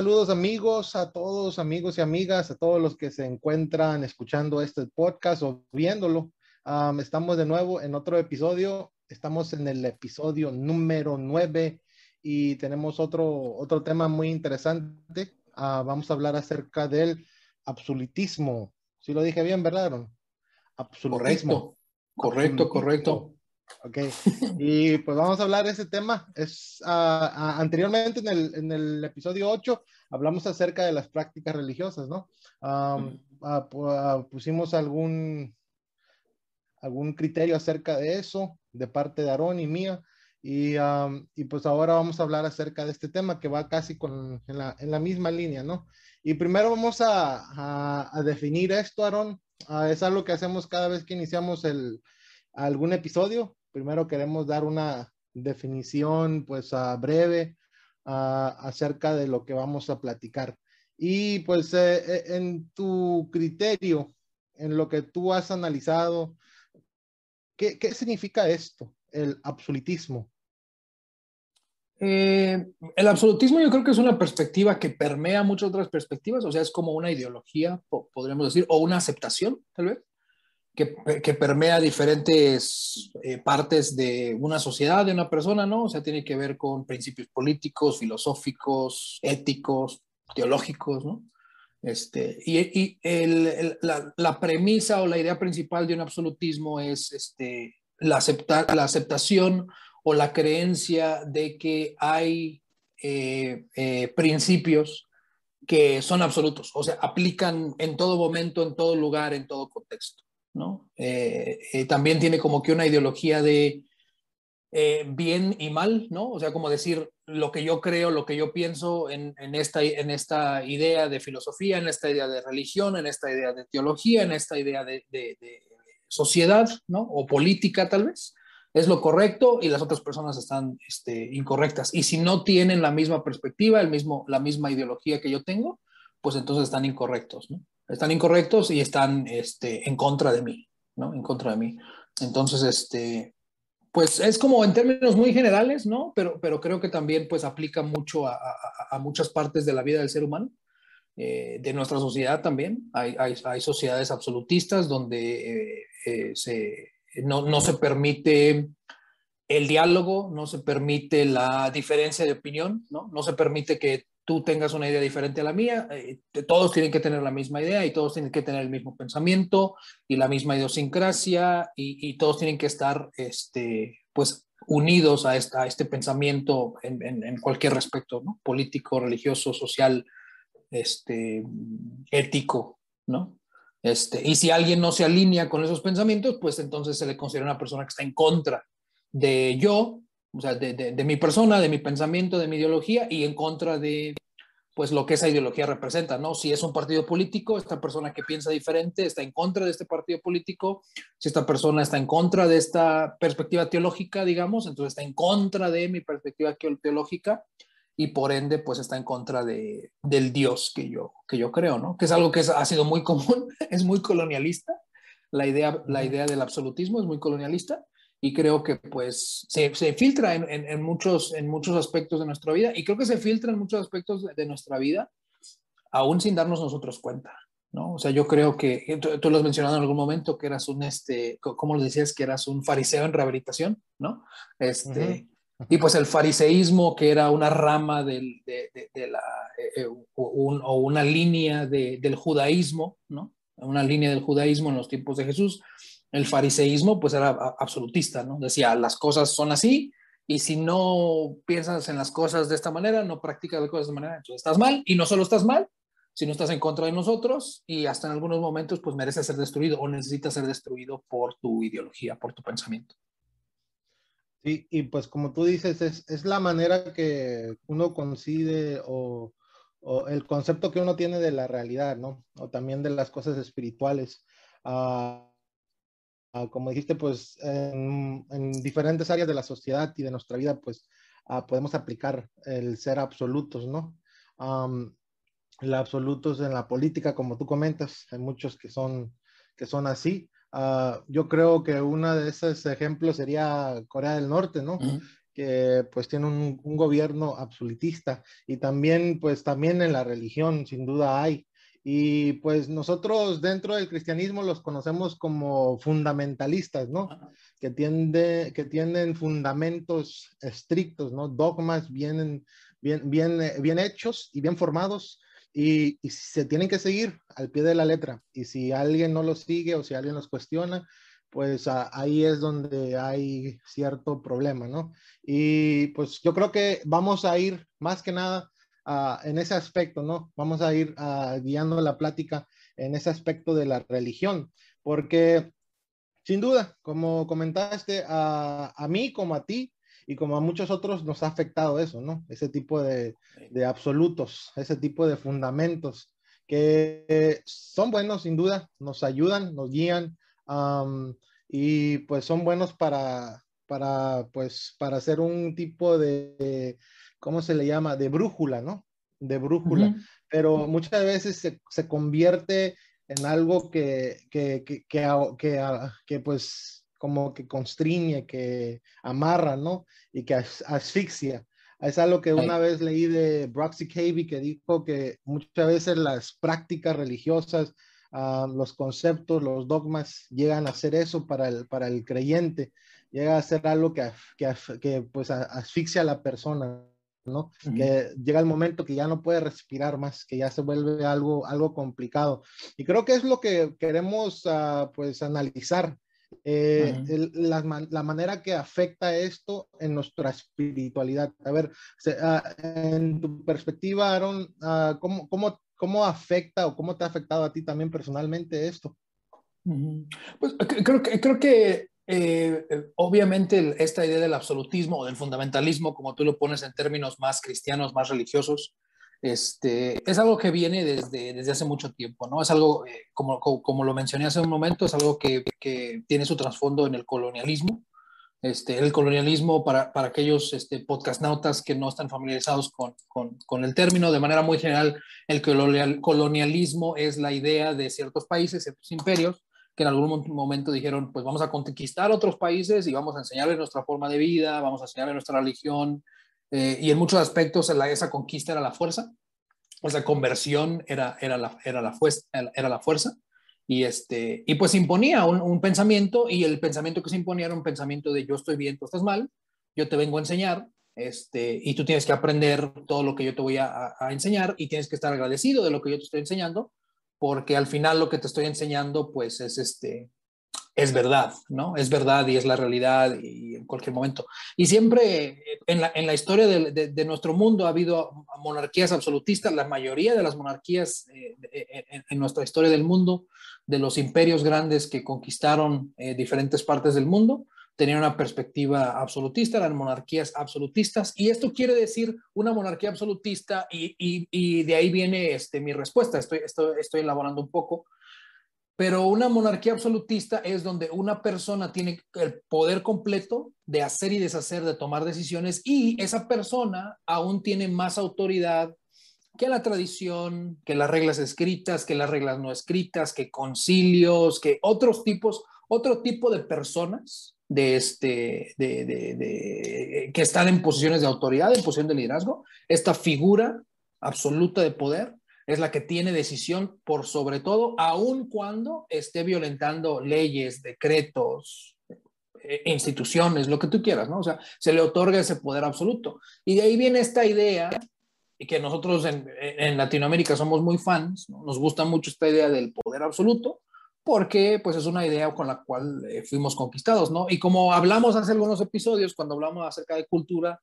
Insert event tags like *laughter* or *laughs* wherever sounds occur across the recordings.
Saludos, amigos, a todos amigos y amigas, a todos los que se encuentran escuchando este podcast o viéndolo. estamos de nuevo en otro episodio. Estamos en el episodio número 9 y tenemos otro, otro tema muy interesante. Ah, vamos a hablar acerca del absolutismo. Si lo dije bien, ¿verdad, Absolutismo. Correcto, correcto, correcto. Ok, y pues vamos a hablar de ese tema. Es, ah, ah, anteriormente en el, en el, episodio 8 hablamos acerca de las prácticas religiosas, ¿no? pusimos algún, algún criterio acerca de eso de parte de Aarón y mía. Y, y, pues ahora vamos a hablar acerca de este tema que va casi con, en, la, en la misma línea, ¿no? Y primero vamos a, a, definir esto, Aarón. Es algo que hacemos cada vez que iniciamos el, algún episodio. Primero queremos dar una definición pues breve acerca de lo que vamos a platicar. Y pues eh, eh, en tu criterio, en lo que tú has analizado, ¿qué, qué significa esto? el absolutismo? Eh, el absolutismo yo creo que es una perspectiva que permea muchas otras perspectivas, o sea, es como una ideología, podríamos decir, o una aceptación, tal vez, que, que permea diferentes eh, partes de una sociedad, de una persona, ¿no? O sea, tiene que ver con principios políticos, filosóficos, éticos, teológicos, ¿no? Este, y, y el, la, premisa o la idea principal de un absolutismo es este, la, aceptar, la aceptación o la creencia de que hay eh, eh, principios que son absolutos, o sea, aplican en todo momento, en todo lugar, en todo contexto, ¿no? Eh, también tiene como que una ideología de bien y mal, ¿no? O sea, como decir lo que yo creo, lo que yo pienso en, esta, en esta idea de filosofía, en esta idea de religión, en esta idea de teología, en esta idea de sociedad, ¿no? O política tal vez, es lo correcto y las otras personas están este, incorrectas. Y si no tienen la misma perspectiva, el mismo, la misma ideología que yo tengo, pues entonces están incorrectos, ¿no? Están incorrectos y están este, en contra de mí, ¿no? En contra de mí. Entonces, este, pues es como en términos muy generales, ¿no? Pero, pero creo que también pues aplica mucho a, a muchas partes de la vida del ser humano. Eh, de nuestra sociedad también. Hay, hay, hay sociedades absolutistas donde eh, se, no, no, se permite el diálogo, no se permite la diferencia de opinión, ¿no? no se permite que tú tengas una idea diferente a la mía, eh, todos tienen que tener la misma idea y todos tienen que tener el mismo pensamiento y la misma idiosincrasia y, todos tienen que estar este, pues, unidos a, esta, este pensamiento en, en, cualquier respecto, político, religioso, social, este, ético, ¿no? Este, y si alguien no se alinea con esos pensamientos, pues entonces se le considera una persona que está en contra de yo, o sea, de, de, mi persona, de mi pensamiento, de mi ideología y en contra de pues lo que esa ideología representa, ¿no? Si es un partido político, esta persona que piensa diferente está en contra de este partido político, si esta persona está en contra de esta perspectiva teológica, digamos, entonces está en contra de mi perspectiva teológica y por ende pues está en contra de, del Dios que yo, que yo creo, ¿no? Que es algo que ha sido muy común, *laughs* es muy colonialista, la idea, la idea del absolutismo es muy colonialista y creo que pues se, se filtra en, en, muchos, en muchos aspectos de nuestra vida y creo que se filtra en muchos aspectos de, nuestra vida aún sin darnos nosotros cuenta, ¿no? O sea, yo creo que, tú, lo has mencionado en algún momento, que eras un, este, ¿cómo lo decías? Que eras un fariseo en rehabilitación, ¿no? Este, y pues el fariseísmo, que era una rama del, de, de, la, eh, eh, o una línea del judaísmo, ¿no? Una línea del judaísmo en los tiempos de Jesús. El fariseísmo, pues era absolutista, ¿no? Decía, las cosas son así, y si no piensas en las cosas de esta manera, no practicas las cosas de esta manera, entonces estás mal, y no solo estás mal, sino estás en contra de nosotros, y hasta en algunos momentos, pues mereces ser destruido o necesitas ser destruido por tu ideología, por tu pensamiento. Sí, y pues como tú dices, es, es la manera que uno coincide o, o, el concepto que uno tiene de la realidad, ¿no? O también de las cosas espirituales. Uh, como dijiste, pues en, en, diferentes áreas de la sociedad y de nuestra vida, pues uh, podemos aplicar el ser absolutos, ¿no? Um, el absolutos en la política, como tú comentas, hay muchos que son, que son así. Uh, yo creo que uno de esos ejemplos sería Corea del Norte, ¿no? Que que pues tiene un, un, gobierno absolutista y también pues también en la religión sin duda hay y pues nosotros dentro del cristianismo los conocemos como fundamentalistas, ¿no? Que, tiende, que tienen fundamentos estrictos, ¿no? Dogmas bien, bien, bien, eh, bien hechos y bien formados y, y, se tienen que seguir al pie de la letra. Y si alguien no los sigue o si alguien los cuestiona, pues ahí es donde hay cierto problema, ¿no? Y pues yo creo que vamos a ir más que nada en ese aspecto, ¿no? Vamos a ir guiando la plática en ese aspecto de la religión, porque sin duda, como comentaste, a, a mí como a ti y como a muchos otros nos ha afectado eso, ¿no? Ese tipo de, de absolutos, ese tipo de fundamentos que son buenos sin duda, nos ayudan, nos guían y pues son buenos para, para, pues, para hacer un tipo de, ¿cómo se le llama? De brújula, ¿no? De brújula. Pero muchas veces se, se, convierte en algo que, que, que, que, que, pues como que constriñe, que amarra, ¿no? Y que asfixia. Es algo que una vez leí de Broxy Cavey que dijo que muchas veces las prácticas religiosas, uh, los conceptos, los dogmas llegan a ser eso para el, para el creyente, llega a ser algo que, que, que pues asfixia a la persona, ¿no? Que llega el momento que ya no puede respirar más, que ya se vuelve algo, algo complicado. Y creo que es lo que queremos, uh, pues, analizar. Eh, el, la, la, manera que afecta esto en nuestra espiritualidad. A ver, se, uh, en tu perspectiva, Aaron, uh, ¿cómo, cómo, ¿cómo afecta o cómo te ha afectado a ti también personalmente esto? Pues creo que, creo que eh, obviamente esta idea del absolutismo o del fundamentalismo, como tú lo pones en términos más cristianos, más religiosos, este, es algo que viene desde, desde hace mucho tiempo, ¿no? Es algo, eh, como, como, como, lo mencioné hace un momento, es algo que, que tiene su trasfondo en el colonialismo. Este, el colonialismo, para, para aquellos este, podcastnautas que no están familiarizados con, con, con, el término, de manera muy general, el colonialismo es la idea de ciertos países, ciertos imperios, que en algún momento dijeron, pues vamos a conquistar otros países y vamos a enseñarles nuestra forma de vida, vamos a enseñarles nuestra religión, eh, y en muchos aspectos esa conquista era la fuerza, esa conversión era, era, la, era, la, fuerza, era la fuerza, y, este, y pues imponía un, un, pensamiento, y el pensamiento que se imponía era un pensamiento de yo estoy bien, tú estás mal, yo te vengo a enseñar, este, y tú tienes que aprender todo lo que yo te voy a, a enseñar, y tienes que estar agradecido de lo que yo te estoy enseñando, porque al final lo que te estoy enseñando pues es este es verdad, ¿no? Es verdad y es la realidad y en cualquier momento. Y siempre en la, en la historia de, de, nuestro mundo ha habido monarquías absolutistas, la mayoría de las monarquías eh, en, en, nuestra historia del mundo, de los imperios grandes que conquistaron eh, diferentes partes del mundo, tenían una perspectiva absolutista, eran monarquías absolutistas, y esto quiere decir una monarquía absolutista, y, y, y de ahí viene este, mi respuesta, estoy, estoy, estoy elaborando un poco, pero una monarquía absolutista es donde una persona tiene el poder completo de hacer y deshacer, de tomar decisiones, y esa persona aún tiene más autoridad que la tradición, que las reglas escritas, que las reglas no escritas, que concilios, que otros tipos, otro tipo de personas de este, de, de, de, que están en posiciones de autoridad, en posición de liderazgo. Esta figura absoluta de poder es la que tiene decisión por sobre todo, aun cuando esté violentando leyes, decretos, eh, instituciones, lo que tú quieras, ¿no? O sea, se le otorga ese poder absoluto. Y de ahí viene esta idea, y que nosotros en, en Latinoamérica somos muy fans, ¿no? nos gusta mucho esta idea del poder absoluto, porque pues es una idea con la cual eh, fuimos conquistados, ¿no? Y como hablamos hace algunos episodios, cuando hablamos acerca de cultura,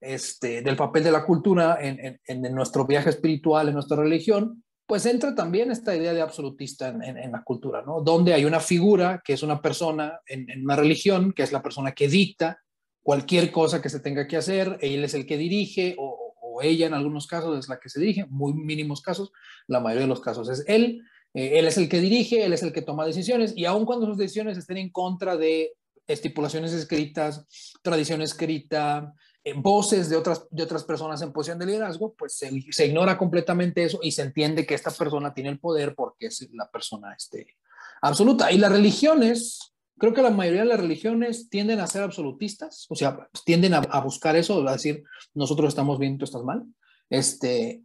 este, del papel de la cultura en, en, en, nuestro viaje espiritual, en nuestra religión, pues entra también esta idea de absolutista en, en la cultura, ¿no? Donde hay una figura que es una persona en, una religión, que es la persona que dicta cualquier cosa que se tenga que hacer, él es el que dirige o, o ella en algunos casos es la que se dirige, muy mínimos casos, la mayoría de los casos es él, eh, él es el que dirige, él es el que toma decisiones y aun cuando sus decisiones estén en contra de estipulaciones escritas, tradición escrita, eh, voces de otras, de otras personas en posición de liderazgo, pues se, ignora completamente eso y se entiende que esta persona tiene el poder porque es la persona este, absoluta. Y las religiones Creo que la mayoría de las religiones tienden a ser absolutistas, o sea, tienden a, buscar eso, a decir, nosotros estamos bien, tú estás mal. Este,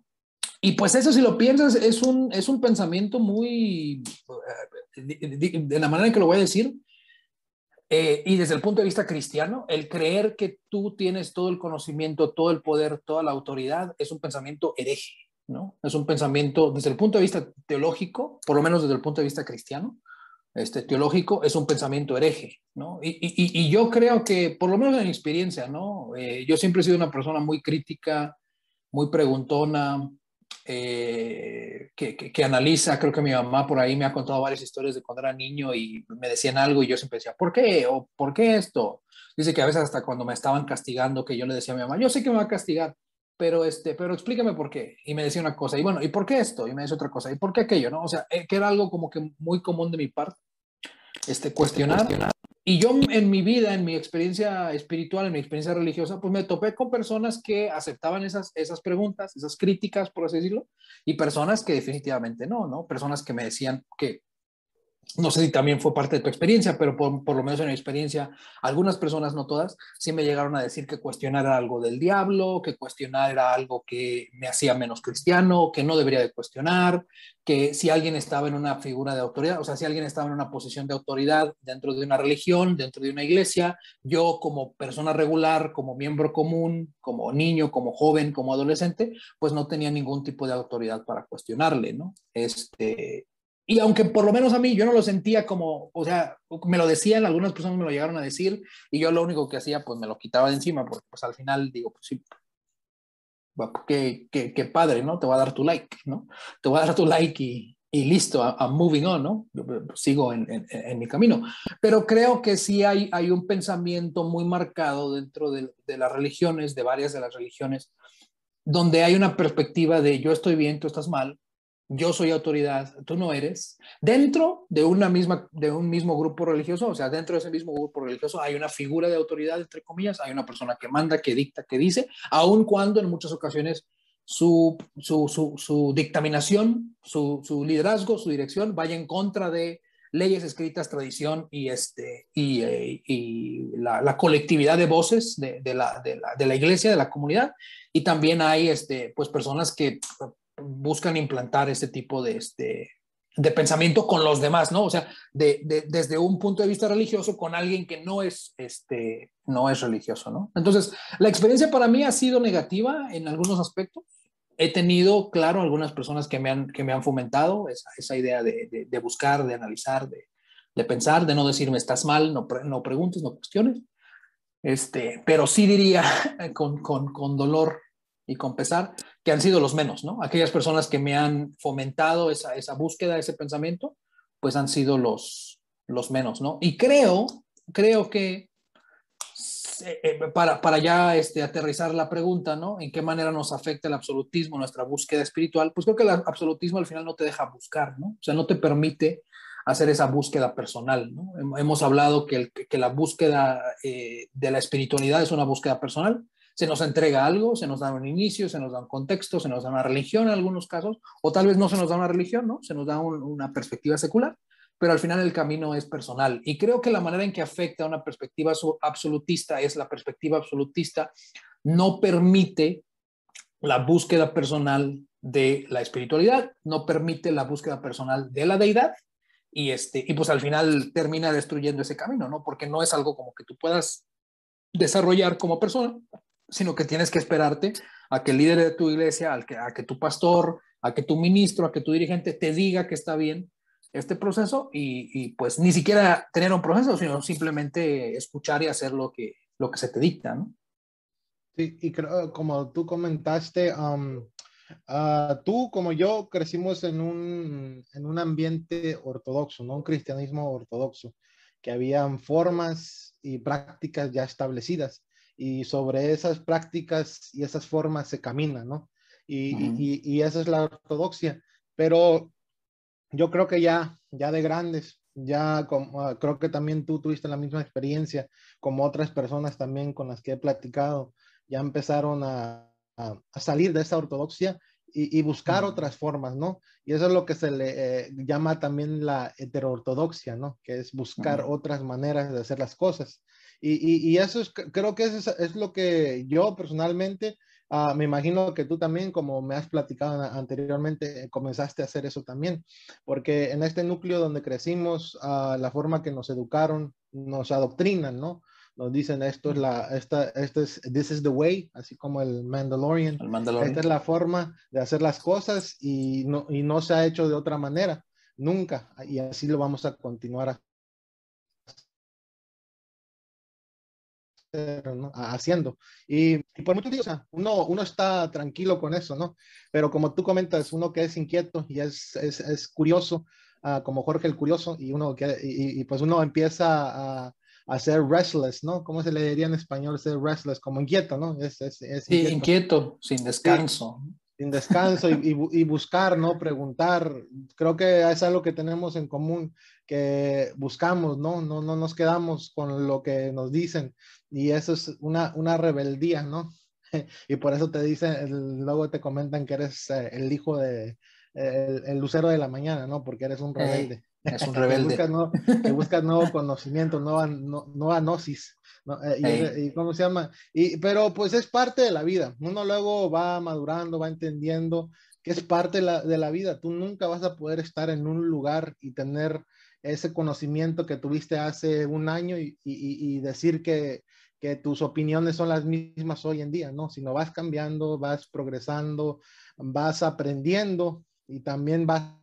y pues eso, si lo piensas, es un, es un pensamiento muy, eh, de, la manera en que lo voy a decir, eh, y desde el punto de vista cristiano, el creer que tú tienes todo el conocimiento, todo el poder, toda la autoridad, es un pensamiento hereje, ¿no? Es un pensamiento, desde el punto de vista teológico, por lo menos desde el punto de vista cristiano, este, teológico, es un pensamiento hereje, ¿no? Y, y, y yo creo que, por lo menos en mi experiencia, ¿no? Eh, yo siempre he sido una persona muy crítica, muy preguntona, eh, que, que, analiza, creo que mi mamá por ahí me ha contado varias historias de cuando era niño y me decían algo y yo siempre decía, ¿por qué? ¿O por qué esto? Dice que a veces hasta cuando me estaban castigando, que yo le decía a mi mamá, yo sé que me va a castigar, pero, este, pero explícame por qué. Y me decía una cosa, y bueno, ¿y por qué esto? Y me decía otra cosa, ¿y por qué aquello? ¿no? O sea, eh, que era algo como que muy común de mi parte, este, cuestionar. Y yo en mi vida, en mi experiencia espiritual, en mi experiencia religiosa, pues me topé con personas que aceptaban esas, esas preguntas, esas críticas, por así decirlo, y personas que definitivamente no, ¿no? Personas que me decían que no sé si también fue parte de tu experiencia, pero por, lo menos en mi experiencia, algunas personas, no todas, sí me llegaron a decir que cuestionar era algo del diablo, que cuestionar era algo que me hacía menos cristiano, que no debería de cuestionar, que si alguien estaba en una figura de autoridad, o sea, si alguien estaba en una posición de autoridad dentro de una religión, dentro de una iglesia, yo como persona regular, como miembro común, como niño, como joven, como adolescente, pues no tenía ningún tipo de autoridad para cuestionarle, ¿no? Este, y aunque por lo menos a mí yo no lo sentía como, o sea, me lo decían, algunas personas me lo llegaron a decir y yo lo único que hacía pues me lo quitaba de encima porque pues al final digo, pues sí, qué, qué, qué padre, ¿no? Te voy a dar tu like, ¿no? Te voy a dar tu like y, y listo, I'm moving on, ¿no? sigo en, en, mi camino. Pero creo que sí hay, hay un pensamiento muy marcado dentro de, de, las religiones, de varias de las religiones, donde hay una perspectiva de yo estoy bien, tú estás mal, yo soy autoridad, tú no eres, dentro de, una misma, de un mismo grupo religioso, o sea, dentro de ese mismo grupo religioso hay una figura de autoridad, entre comillas, hay una persona que manda, que dicta, que dice, aun cuando en muchas ocasiones su, su, su, dictaminación, su, liderazgo, su dirección vaya en contra de leyes escritas, tradición y, este, y, eh, y la, la, colectividad de voces de, de, la, de, la, de, la, iglesia, de la comunidad. Y también hay este, pues, personas que buscan implantar este tipo de, este, de pensamiento con los demás, ¿no? O sea, de, desde un punto de vista religioso con alguien que no es, este, no es religioso, ¿no? Entonces, la experiencia para mí ha sido negativa en algunos aspectos. He tenido, claro, algunas personas que me han, que me han fomentado esa, esa idea de, de, buscar, de analizar, de, de, pensar, de no decirme estás mal, no, no preguntes, no cuestiones. Este, pero sí diría *laughs* con, con, con dolor y con pesar, que han sido los menos, ¿no? Aquellas personas que me han fomentado esa, esa búsqueda, ese pensamiento, pues han sido los, los menos, ¿no? Y creo, creo que eh, para, para ya este, aterrizar la pregunta, ¿no? ¿En qué manera nos afecta el absolutismo, nuestra búsqueda espiritual? Pues creo que el absolutismo al final no te deja buscar, ¿no? O sea, no te permite hacer esa búsqueda personal, ¿no? Hemos hablado que, el, que la búsqueda eh, de la espiritualidad es una búsqueda personal, se nos entrega algo, se nos da un inicio, se nos da un contexto, se nos da una religión en algunos casos, o tal vez no se nos da una religión, ¿no? Se nos da una perspectiva secular, pero al final el camino es personal. Y creo que la manera en que afecta a una perspectiva absolutista es la perspectiva absolutista no permite la búsqueda personal de la espiritualidad, no permite la búsqueda personal de la deidad y, este, y pues al final termina destruyendo ese camino, ¿no? Porque no es algo como que tú puedas desarrollar como persona, sino que tienes que esperarte a que el líder de tu iglesia, a que, a que tu pastor, a que tu ministro, a que tu dirigente te diga que está bien este proceso y, pues ni siquiera tener un proceso, sino simplemente escuchar y hacer lo que, lo que se te dicta, ¿no? Sí, y creo, como tú comentaste, ah, tú como yo crecimos en un, en un ambiente ortodoxo, ¿no? Un cristianismo ortodoxo, que habían formas y prácticas ya establecidas y sobre esas prácticas y esas formas se camina, ¿no? Y, y, y, esa es la ortodoxia. Pero yo creo que ya, ya de grandes, ya como, ah, creo que también tú tuviste la misma experiencia, como otras personas también con las que he platicado, ya empezaron a, a, salir de esa ortodoxia y, buscar otras formas, ¿no? Y eso es lo que se le eh, llama también la heteroortodoxia, ¿no? Que es buscar otras maneras de hacer las cosas. Y, y, eso es, creo que eso es, lo que yo personalmente, ah, me imagino que tú también, como me has platicado anteriormente, comenzaste a hacer eso también, porque en este núcleo donde crecimos, uh, la forma que nos educaron, nos adoctrinan, ¿no? nos dicen esto es la, esta, esto es, this is the way, así como el Mandalorian. el Mandalorian. Esta es la forma de hacer las cosas y no, y no se ha hecho de otra manera, nunca. Y así lo vamos a continuar haciendo. Y, por muchos días, uno, uno está tranquilo con eso, ¿no? Pero como tú comentas, uno que es inquieto y es, es, es curioso, uh, como Jorge el curioso, y uno que, y, y pues uno empieza a a ser restless, ¿no? ¿Cómo se le diría en español ser restless? Como inquieto, ¿no? Es, es, sí, inquieto. sin descanso. sin descanso y, y, buscar, ¿no? Preguntar. Creo que es algo que tenemos en común, que buscamos, ¿no? No, no nos quedamos con lo que nos dicen y eso es una, una rebeldía, ¿no? *laughs* y por eso te dicen, luego te comentan que eres eh, el hijo de, el, lucero de la mañana, ¿no? Porque eres un rebelde. Es un *laughs* rebelde. que, buscas nuevo, conocimiento, nueva, nueva gnosis. Eh, y, cómo se llama? Y, pero pues es parte de la vida. Uno luego va madurando, va entendiendo que es parte de la, de la vida. Tú nunca vas a poder estar en un lugar y tener ese conocimiento que tuviste hace un año y, y, y decir que, que, tus opiniones son las mismas hoy en día, ¿no? Sino vas cambiando, vas progresando, vas aprendiendo y también vas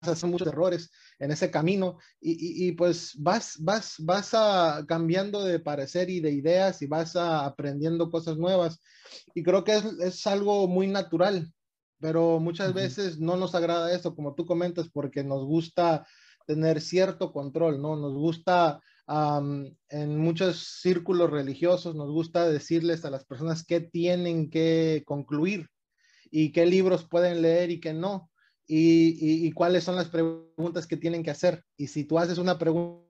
hacer muchos errores en ese camino y, y, pues vas, vas, vas a cambiando de parecer y de ideas y vas a aprendiendo cosas nuevas y creo que es, es algo muy natural, pero muchas veces no nos agrada eso, como tú comentas, porque nos gusta tener cierto control, ¿no? Nos gusta en muchos círculos religiosos, nos gusta decirles a las personas qué tienen que concluir y qué libros pueden leer y qué no y, cuáles son las preguntas que tienen que hacer. Y si tú haces una pregunta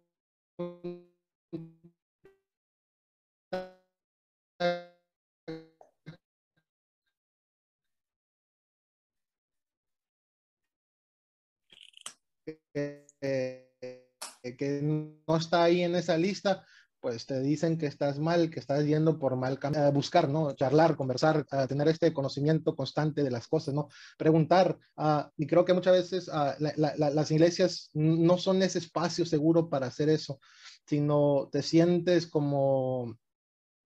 que no está ahí en esa lista, pues te dicen que estás mal, que estás yendo por mal camino, buscar, ¿no? Charlar, conversar, tener este conocimiento constante de las cosas, ¿no? Preguntar, uh, y creo que muchas veces uh, las iglesias no son ese espacio seguro para hacer eso, sino te sientes como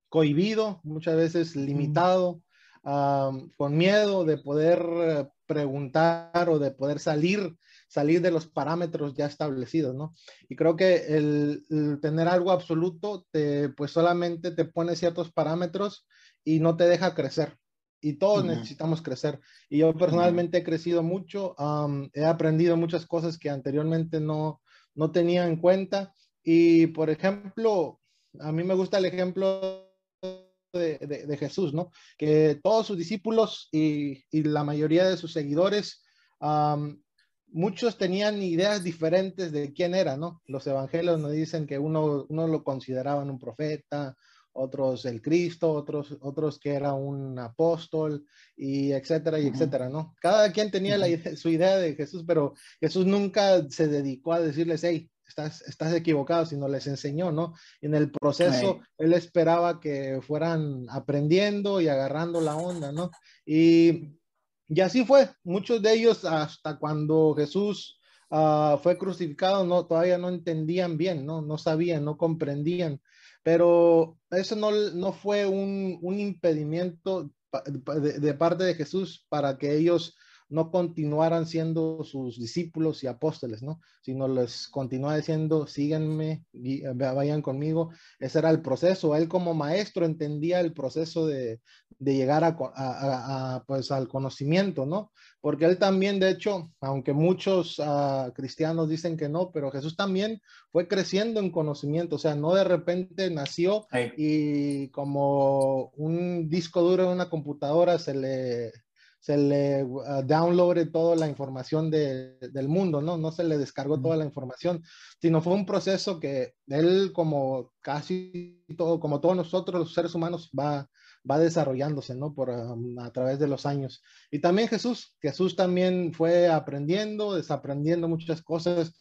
cohibido, muchas veces limitado, con miedo de poder eh, preguntar o de poder salir salir de los parámetros ya establecidos, ¿no? Y creo que el, tener algo absoluto, te, pues solamente te pone ciertos parámetros y no te deja crecer. Y todos necesitamos crecer. Y yo personalmente he crecido mucho, he aprendido muchas cosas que anteriormente no, no tenía en cuenta. Y, por ejemplo, a mí me gusta el ejemplo de, de, Jesús, ¿no? Que todos sus discípulos y, y la mayoría de sus seguidores muchos tenían ideas diferentes de quién era, ¿no? Los evangelios nos dicen que uno, uno lo consideraban un profeta, otros el Cristo, otros, otros que era un apóstol, y etcétera, y etcétera, ¿no? Cada quien tenía su idea de Jesús, pero Jesús nunca se dedicó a decirles, hey, estás, estás equivocado, sino les enseñó, ¿no? en el proceso, él esperaba que fueran aprendiendo y agarrando la onda, ¿no? Y y así fue. Muchos de ellos hasta cuando Jesús ah, fue crucificado no, todavía no entendían bien, no, no sabían, no comprendían. Pero eso no, no fue un, un impedimento de, de, parte de Jesús para que ellos no continuaran siendo sus discípulos y apóstoles, ¿no? Sino les continúa diciendo, síganme, vayan conmigo. Ese era el proceso. Él como maestro entendía el proceso de, de llegar a, pues, al conocimiento, ¿no? Porque él también, de hecho, aunque muchos uh, cristianos dicen que no, pero Jesús también fue creciendo en conocimiento, o sea, no de repente nació y como un disco duro en una computadora se le se le uh, downloaded toda la información del mundo, ¿no? No se le descargó toda la información, sino fue un proceso que él, como casi todo, como todos nosotros los seres humanos, va, va desarrollándose, ¿no? Por um, a través de los años. Y también Jesús, Jesús también fue aprendiendo, desaprendiendo muchas cosas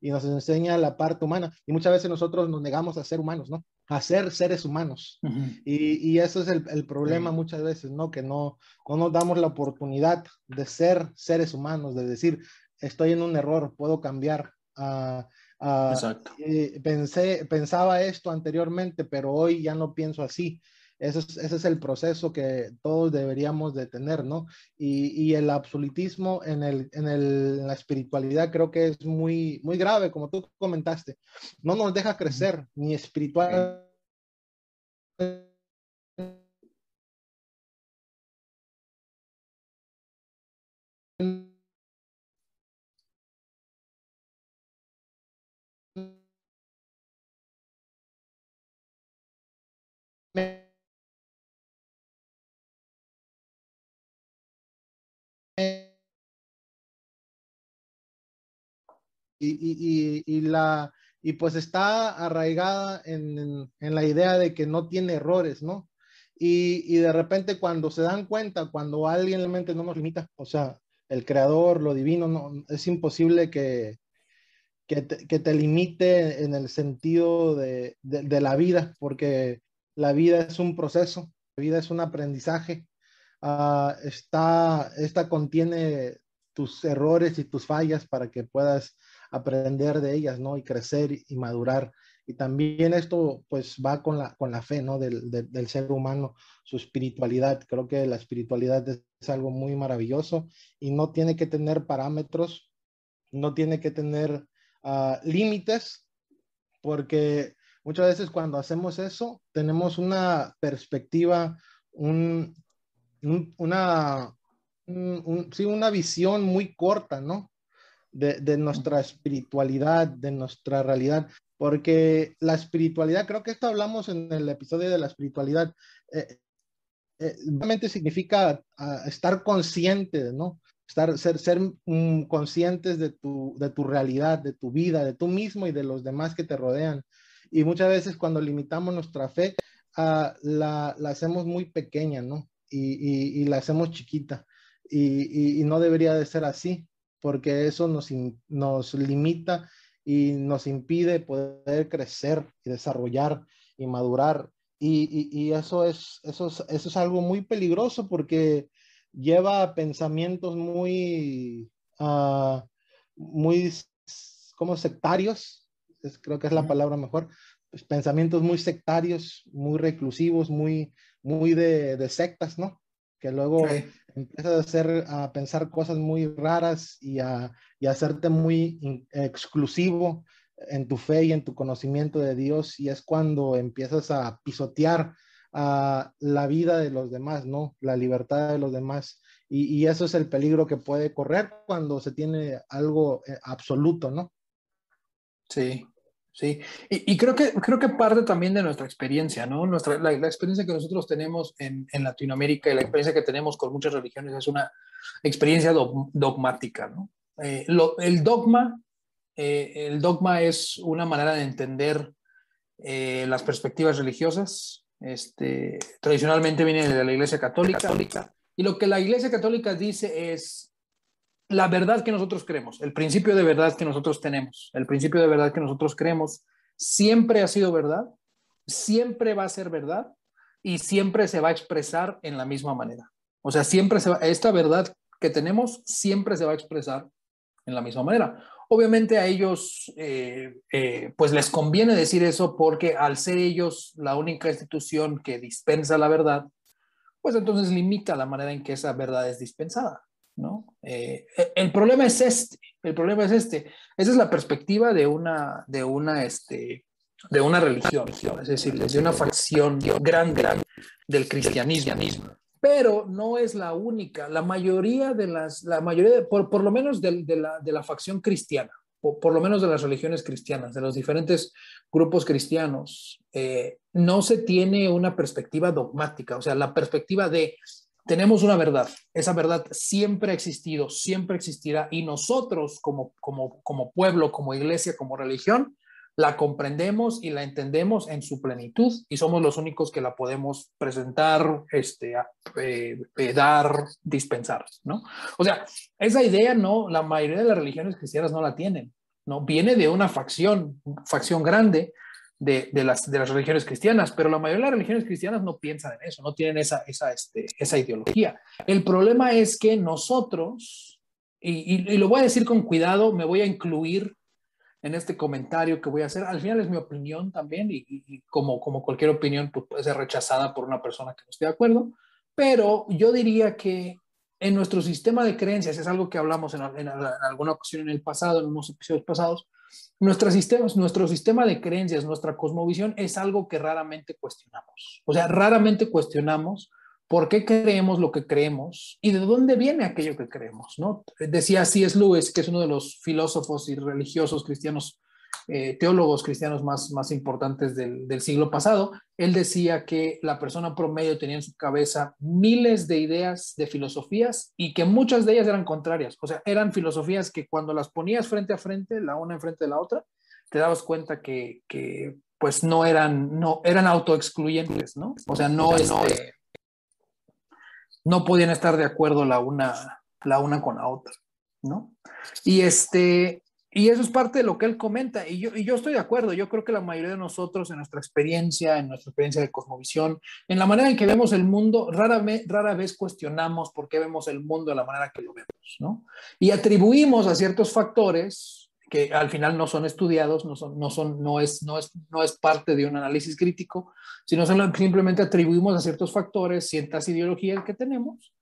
y nos enseña la parte humana. Y muchas veces nosotros nos negamos a ser humanos, ¿no? A ser seres humanos. y, y, eso es el, el problema muchas veces, ¿no? Que no, no nos damos la oportunidad de ser seres humanos, de decir, estoy en un error, puedo cambiar. Uh, Exacto. pensé, pensaba esto anteriormente, pero hoy ya no pienso así. Ese es, ese es, el proceso que todos deberíamos de tener, ¿no? Y, y el absolutismo en, el, en, el, en, la espiritualidad creo que es muy, muy grave, como tú comentaste. No nos deja crecer, ni espiritual. Y, y, la, y pues está arraigada en, en, la idea de que no tiene errores, ¿no? Y, y, de repente cuando se dan cuenta, cuando alguien realmente no nos limita, o sea, el creador, lo divino, no, es imposible que, que, te, que te limite en el sentido de, de, de, la vida, porque la vida es un proceso, la vida es un aprendizaje. Uh, está, esta contiene tus errores y tus fallas para que puedas aprender de ellas, ¿no? Y crecer y madurar. Y también esto pues va con la, con la fe, ¿no? Del, del, ser humano, su espiritualidad. Creo que la espiritualidad es, algo muy maravilloso y no tiene que tener parámetros, no tiene que tener uh, límites, porque muchas veces cuando hacemos eso, tenemos una perspectiva, un, un, una, un, sí, una visión muy corta, ¿no? De, nuestra espiritualidad, de nuestra realidad, porque la espiritualidad, creo que esto hablamos en el episodio de la espiritualidad, eh, eh, realmente significa uh, estar consciente, ¿no? Estar, ser, ser um, conscientes de tu, de tu realidad, de tu vida, de tú mismo y de los demás que te rodean. Y muchas veces cuando limitamos nuestra fe, uh, la, la, hacemos muy pequeña, ¿no? Y, y, y la hacemos chiquita. Y, y, no debería de ser así porque eso nos, nos limita y nos impide poder crecer y desarrollar y madurar. Y, y, y eso, es, eso, es, eso es algo muy peligroso porque lleva a pensamientos muy, uh, muy como sectarios, es, creo que es la palabra mejor, pues, pensamientos muy sectarios, muy reclusivos, muy, muy de, de sectas, ¿no? Que luego sí empiezas a, hacer, a pensar cosas muy raras y a, y a hacerte muy in, exclusivo en tu fe y en tu conocimiento de Dios y es cuando empiezas a pisotear a la vida de los demás, ¿no? La libertad de los demás. Y, y eso es el peligro que puede correr cuando se tiene algo eh, absoluto, ¿no? Sí, Sí, y, creo, que, creo que parte también de nuestra experiencia, ¿no? Nuestra, la, experiencia que nosotros tenemos en, Latinoamérica y la experiencia que tenemos con muchas religiones es una experiencia dogmática, ¿no? Eh, el dogma, eh, el dogma es una manera de entender eh, las perspectivas religiosas. Este, tradicionalmente viene de la Iglesia Católica, y lo que la Iglesia Católica dice es la verdad que nosotros creemos, el principio de verdad que nosotros tenemos, el principio de verdad que nosotros creemos, siempre ha sido verdad, siempre va a ser verdad y siempre se va a expresar en la misma manera. O sea, siempre esta verdad que tenemos siempre se va a expresar en la misma manera. Obviamente a ellos, eh, eh, pues les conviene decir eso porque al ser ellos la única institución que dispensa la verdad, pues entonces limita la manera en que esa verdad es dispensada. Eh, el problema es este, el problema es este. Esa es la perspectiva de una, de una, este, de una religión, es decir, de una facción gran, gran del cristianismo. Pero no es la única. La mayoría de las, la mayoría, de, por, por lo menos de, de, la, de la facción cristiana, por, por, lo menos de las religiones cristianas, de los diferentes grupos cristianos, eh, no se tiene una perspectiva dogmática, o sea, la perspectiva de tenemos una verdad, esa verdad siempre ha existido, siempre existirá y nosotros como, pueblo, como iglesia, como religión, la comprendemos y la entendemos en su plenitud y somos los únicos que la podemos presentar, este, eh, eh, dar, dispensar, ¿no? O sea, esa idea no, la mayoría de las religiones cristianas no la tienen, ¿no? Viene de una facción, facción grande de, las, de las religiones cristianas, pero la mayoría de las religiones cristianas no piensan en eso, no tienen esa, esa, este, esa ideología. El problema es que nosotros, y, y lo voy a decir con cuidado, me voy a incluir en este comentario que voy a hacer. Al final es mi opinión también y, como, como cualquier opinión pues, puede ser rechazada por una persona que no esté de acuerdo, pero yo diría que en nuestro sistema de creencias, es algo que hablamos en, alguna ocasión en el pasado, en unos episodios pasados, nuestro sistema, nuestro sistema de creencias, nuestra cosmovisión es algo que raramente cuestionamos. O sea, raramente cuestionamos por qué creemos lo que creemos y de dónde viene aquello que creemos, ¿no? Decía C.S. Lewis, que es uno de los filósofos y religiosos cristianos, eh, teólogos cristianos más, más importantes del, del, siglo pasado, él decía que la persona promedio tenía en su cabeza miles de ideas, de filosofías, y que muchas de ellas eran contrarias, o sea, eran filosofías que cuando las ponías frente a frente, la una enfrente de la otra, te dabas cuenta que, que pues no eran, no, eran autoexcluyentes, ¿no? O sea, no, es este, no podían estar de acuerdo la una, la una con la otra, ¿no? Y este, y eso es parte de lo que él comenta, y yo, y yo estoy de acuerdo, yo creo que la mayoría de nosotros en nuestra experiencia, en nuestra experiencia de cosmovisión, en la manera en que vemos el mundo, rara, rara vez cuestionamos por qué vemos el mundo de la manera que lo vemos, ¿no? Y atribuimos a ciertos factores que al final no son estudiados, no, son, no, son, no, es, no, es, no es parte de un análisis crítico, sino simplemente atribuimos a ciertos factores ciertas ideologías que tenemos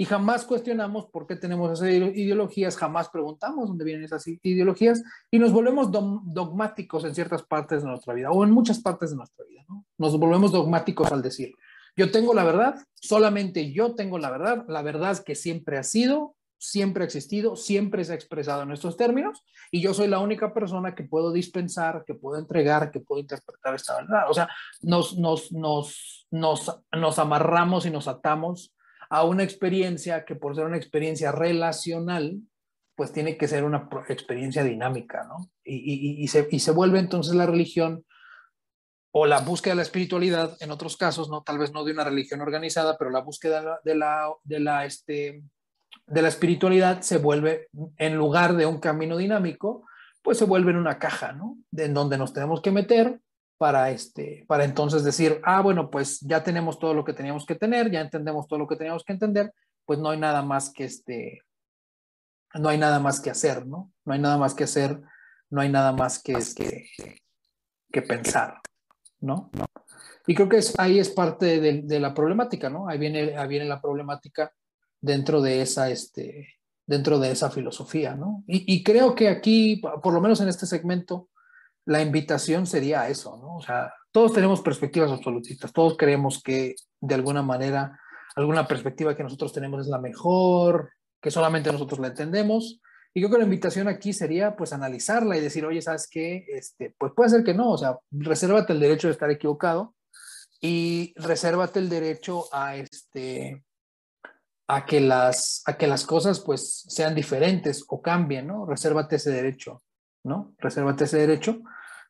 y jamás cuestionamos por qué tenemos esas ideologías, jamás preguntamos dónde vienen esas ideologías y nos volvemos dogmáticos en ciertas partes de nuestra vida o en muchas partes de nuestra vida. ¿no? Nos volvemos dogmáticos al decir, yo tengo la verdad, solamente yo tengo la verdad, la verdad que siempre ha sido, siempre ha existido, siempre se ha expresado en estos términos y yo soy la única persona que puedo dispensar, que puedo entregar, que puedo interpretar esta verdad. O sea, nos, nos, nos, nos, nos amarramos y nos atamos a una experiencia que por ser una experiencia relacional, pues tiene que ser una experiencia dinámica, ¿no? Y, y, y, se, y se vuelve entonces la religión o la búsqueda de la espiritualidad, en otros casos, ¿no? Tal vez no de una religión organizada, pero la búsqueda de la, de la, este, de la espiritualidad se vuelve, en lugar de un camino dinámico, pues se vuelve en una caja, ¿no? En donde nos tenemos que meter para, este, para entonces decir, ah, bueno, pues ya tenemos todo lo que teníamos que tener, ya entendemos todo lo que teníamos que entender, pues no hay nada más que este, no hay nada más que hacer, ¿no? No hay nada más que hacer, no hay nada más que, este, que pensar, ¿no? Y creo que es, ahí es parte de, de, la problemática, ¿no? Ahí viene, ahí viene la problemática dentro de esa, este, dentro de esa filosofía, ¿no? Y, creo que aquí, por lo menos en este segmento, la invitación sería a eso, ¿no? O sea, todos tenemos perspectivas absolutistas, todos creemos que de alguna manera, alguna perspectiva que nosotros tenemos es la mejor, que solamente nosotros la entendemos. Y creo que la invitación aquí sería pues analizarla y decir, oye, ¿sabes qué? Este, pues puede ser que no, o sea, resérvate el derecho de estar equivocado y resérvate el derecho a, este, a que las, a que las cosas pues sean diferentes o cambien, ¿no? Resérvate ese derecho, ¿no? Resérvate ese derecho.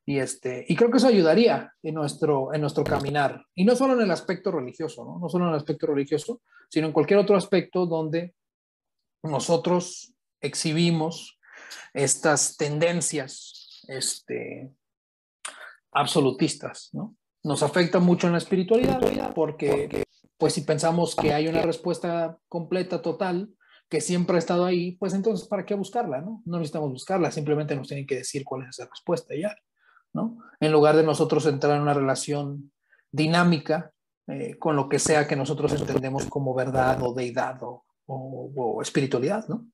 Y, este, y creo que eso ayudaría en nuestro, en nuestro caminar. Y no solo en el aspecto religioso, ¿no? No solo en el aspecto religioso, sino en cualquier otro aspecto donde nosotros exhibimos estas tendencias este, absolutistas, ¿no? Nos afecta mucho en la espiritualidad porque pues si pensamos que hay una respuesta completa, total, que siempre ha estado ahí, pues entonces, ¿para qué buscarla? No, no necesitamos buscarla, simplemente nos tienen que decir cuál es esa respuesta ya, ¿no? En lugar de nosotros entrar en una relación dinámica eh, con lo que sea que nosotros entendemos como verdad o deidad o, espiritualidad, ¿no?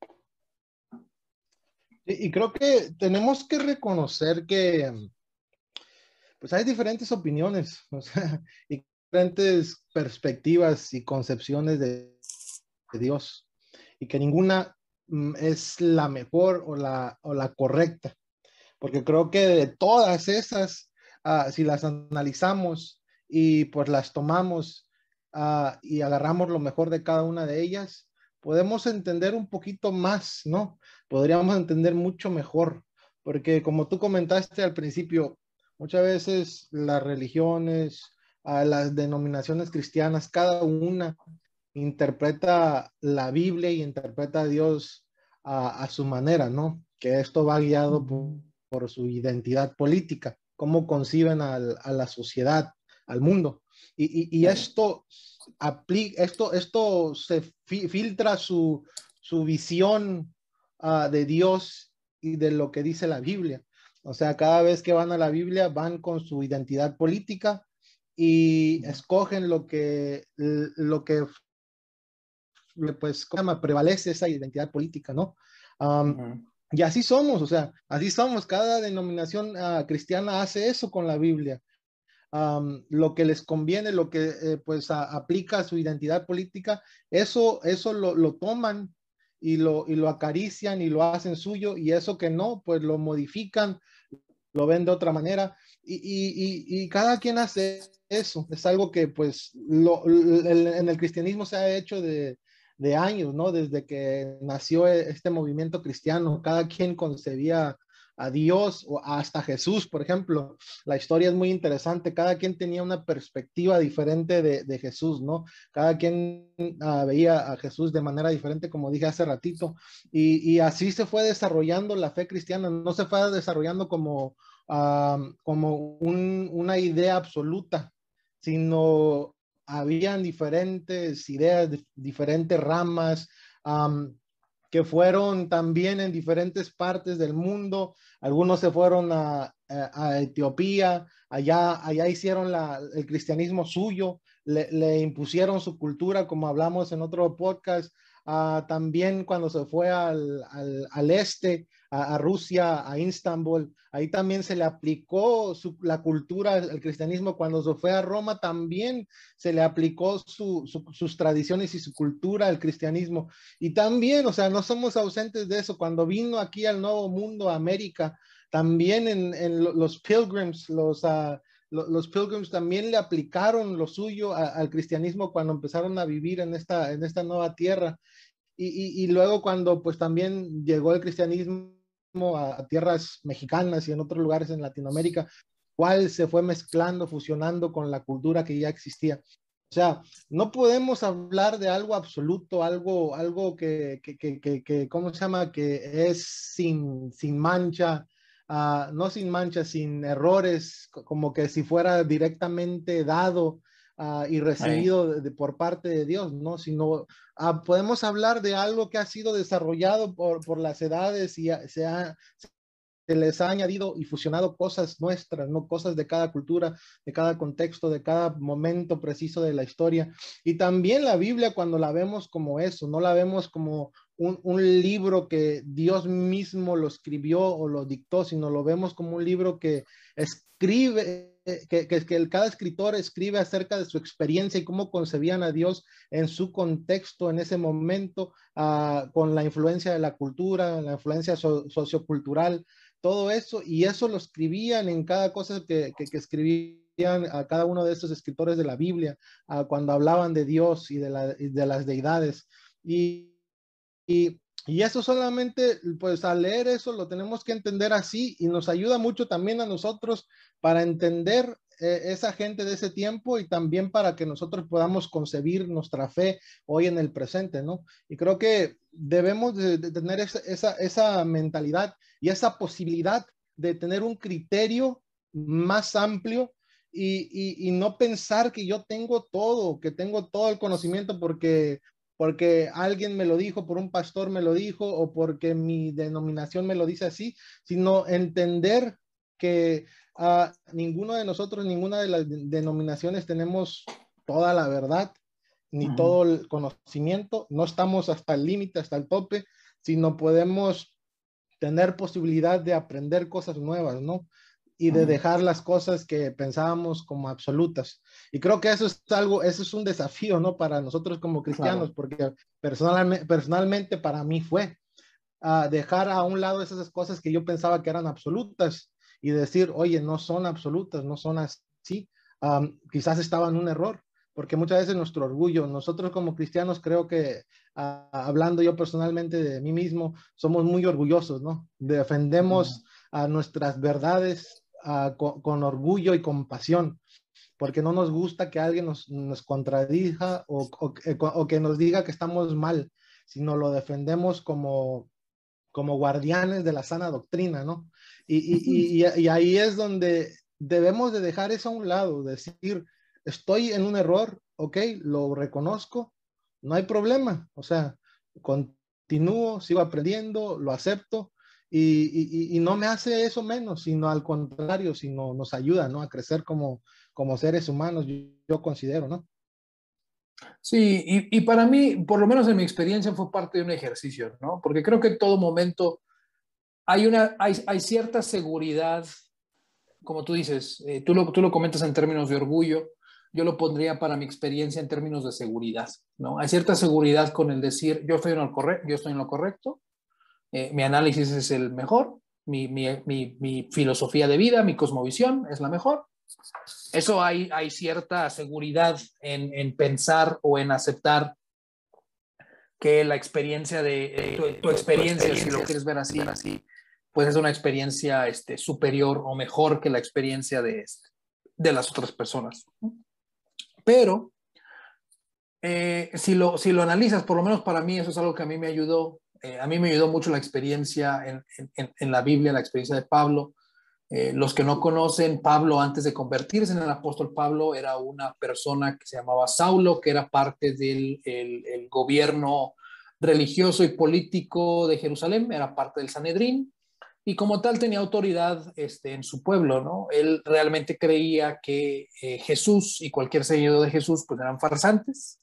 Y, creo que tenemos que reconocer que pues hay diferentes opiniones, *laughs* y diferentes perspectivas y concepciones de, Dios y que ninguna mm, es la mejor o la, o la correcta. Porque creo que de todas esas, ah, si las analizamos y pues las tomamos ah, y agarramos lo mejor de cada una de ellas, podemos entender un poquito más, ¿no? Podríamos entender mucho mejor. Porque como tú comentaste al principio, Muchas veces las religiones, a las denominaciones cristianas, cada una interpreta la Biblia y interpreta a Dios a, su manera, ¿no? Que esto va guiado por, su identidad política, cómo conciben a la sociedad, al mundo. Y, esto, aplica, esto, esto se filtra su, visión ah, de Dios y de lo que dice la Biblia. O sea, cada vez que van a la Biblia van con su identidad política y escogen lo que, lo que pues, prevalece esa identidad política, ¿no? Y así somos, o sea, así somos. Cada denominación ah, cristiana hace eso con la Biblia. lo que les conviene, lo que eh, pues aplica a su identidad política, eso, eso lo, lo toman y lo, y lo acarician y lo hacen suyo y eso que no, pues lo modifican, lo ven de otra manera y, y, y, cada quien hace eso. Es algo que pues lo, en el cristianismo se ha hecho de, de años, ¿no? Desde que nació e, este movimiento cristiano, cada quien concebía a Dios o hasta Jesús, por ejemplo. La historia es muy interesante, cada quien tenía una perspectiva diferente de, Jesús, ¿no? Cada quien ah, veía a Jesús de manera diferente, como dije hace ratito, y, así se fue desarrollando la fe cristiana, no se fue desarrollando como, ah, como una idea absoluta, sino habían diferentes ideas, diferentes ramas que fueron también en diferentes partes del mundo. Algunos se fueron a, Etiopía, allá, allá hicieron el cristianismo suyo, le, impusieron su cultura, como hablamos en otro podcast. Ah, también cuando se fue al, al este, a, Rusia, a Istambul. Ahí también se le aplicó la cultura, el cristianismo. Cuando se fue a Roma, también se le aplicó sus tradiciones y su cultura al cristianismo. Y también, o sea, no somos ausentes de eso. Cuando vino aquí al Nuevo Mundo, América, también en, los pilgrims, los... Uh, los pilgrims también le aplicaron lo suyo al cristianismo cuando empezaron a vivir en esta, en esta nueva tierra. Y, y, luego cuando pues también llegó el cristianismo a, tierras mexicanas y en otros lugares en Latinoamérica, cuál se fue mezclando, fusionando con la cultura que ya existía. O sea, no podemos hablar de algo absoluto, algo, algo que, que, que, que ¿cómo se llama? Que es sin, sin mancha, uh, no sin mancha, sin errores, como que si fuera directamente dado uh, y recibido de, por parte de Dios, ¿no? Sino uh, podemos hablar de algo que ha sido desarrollado por, por las edades y se, ha, se les ha añadido y fusionado cosas nuestras, no cosas de cada cultura, de cada contexto, de cada momento preciso de la historia. Y también la Biblia cuando la vemos como eso, no la vemos como un, un, libro que Dios mismo lo escribió o lo dictó, sino lo vemos como un libro que escribe que, que, cada escritor escribe acerca de su experiencia y cómo concebían a Dios en su contexto, en ese momento, uh, con la influencia de la cultura, la influencia sociocultural, todo eso, y eso lo escribían en cada cosa que, que escribían a cada uno de estos escritores de la Biblia, uh, cuando hablaban de Dios y de, la, y de las deidades. Y, y y eso solamente, pues al leer eso lo tenemos que entender así y nos ayuda mucho también a nosotros para entender eh, esa gente de ese tiempo y también para que nosotros podamos concebir nuestra fe hoy en el presente, ¿no? Y creo que debemos de, tener esa, esa, esa mentalidad y esa posibilidad de tener un criterio más amplio y, y, no pensar que yo tengo todo, que tengo todo el conocimiento, porque porque alguien me lo dijo, por un pastor me lo dijo o porque mi denominación me lo dice así, sino entender que a ninguno de nosotros, ninguna de las denominaciones tenemos toda la verdad ni todo el conocimiento, no estamos hasta el límite, hasta el tope, sino podemos tener posibilidad de aprender cosas nuevas, ¿no? Y de dejar las cosas que pensábamos como absolutas. Y creo que eso es algo, eso es un desafío, ¿no? Para nosotros como cristianos, porque personalmente, personalmente para mí fue uh, dejar a un lado esas cosas que yo pensaba que eran absolutas y decir, oye, no son absolutas, no son así. Um, quizás estaba en un error, porque muchas veces nuestro orgullo, nosotros como cristianos creo que, uh, hablando yo personalmente de mí mismo, somos muy orgullosos, ¿no? Defendemos a nuestras verdades ah, con, orgullo y compasión, porque no nos gusta que alguien nos, nos contradija o, o, que nos diga que estamos mal, sino lo defendemos como, como guardianes de la sana doctrina, ¿no? Y, y ahí es donde debemos de dejar eso a un lado, decir, estoy en un error, ok, lo reconozco, no hay problema, o sea, continúo, sigo aprendiendo, lo acepto y, no me hace eso menos, sino al contrario, sino nos ayuda, ¿no? A crecer como, como seres humanos, yo, considero, ¿no? Sí, y, para mí, por lo menos en mi experiencia, fue parte de un ejercicio, ¿no? Porque creo que en todo momento hay, una, hay, hay cierta seguridad, como tú dices, eh, tú, lo, tú lo comentas en términos de orgullo, yo lo pondría para mi experiencia en términos de seguridad, ¿no? Hay cierta seguridad con el decir, yo estoy en lo, correcto, yo estoy en lo correcto, eh, mi análisis es el mejor, mi, mi, mi, filosofía de vida, mi cosmovisión es la mejor. Eso hay, hay cierta seguridad en, en pensar o en aceptar que la experiencia de eh, tu, experiencia, si lo quieres ver así, así pues es una experiencia este, superior o mejor que la experiencia de, de las otras personas. Pero eh, si, lo, si lo analizas, por lo menos para mí, eso es algo que a mí me ayudó. Eh, a mí me ayudó mucho la experiencia en, la Biblia, la experiencia de Pablo. Eh, los que no conocen, Pablo antes de convertirse en el apóstol Pablo era una persona que se llamaba Saulo, que era parte del el, el gobierno religioso y político de Jerusalén, era parte del Sanedrín y como tal tenía autoridad este, en su pueblo, ¿no? Él realmente creía que eh, Jesús y cualquier seguidor de Jesús pues eran farsantes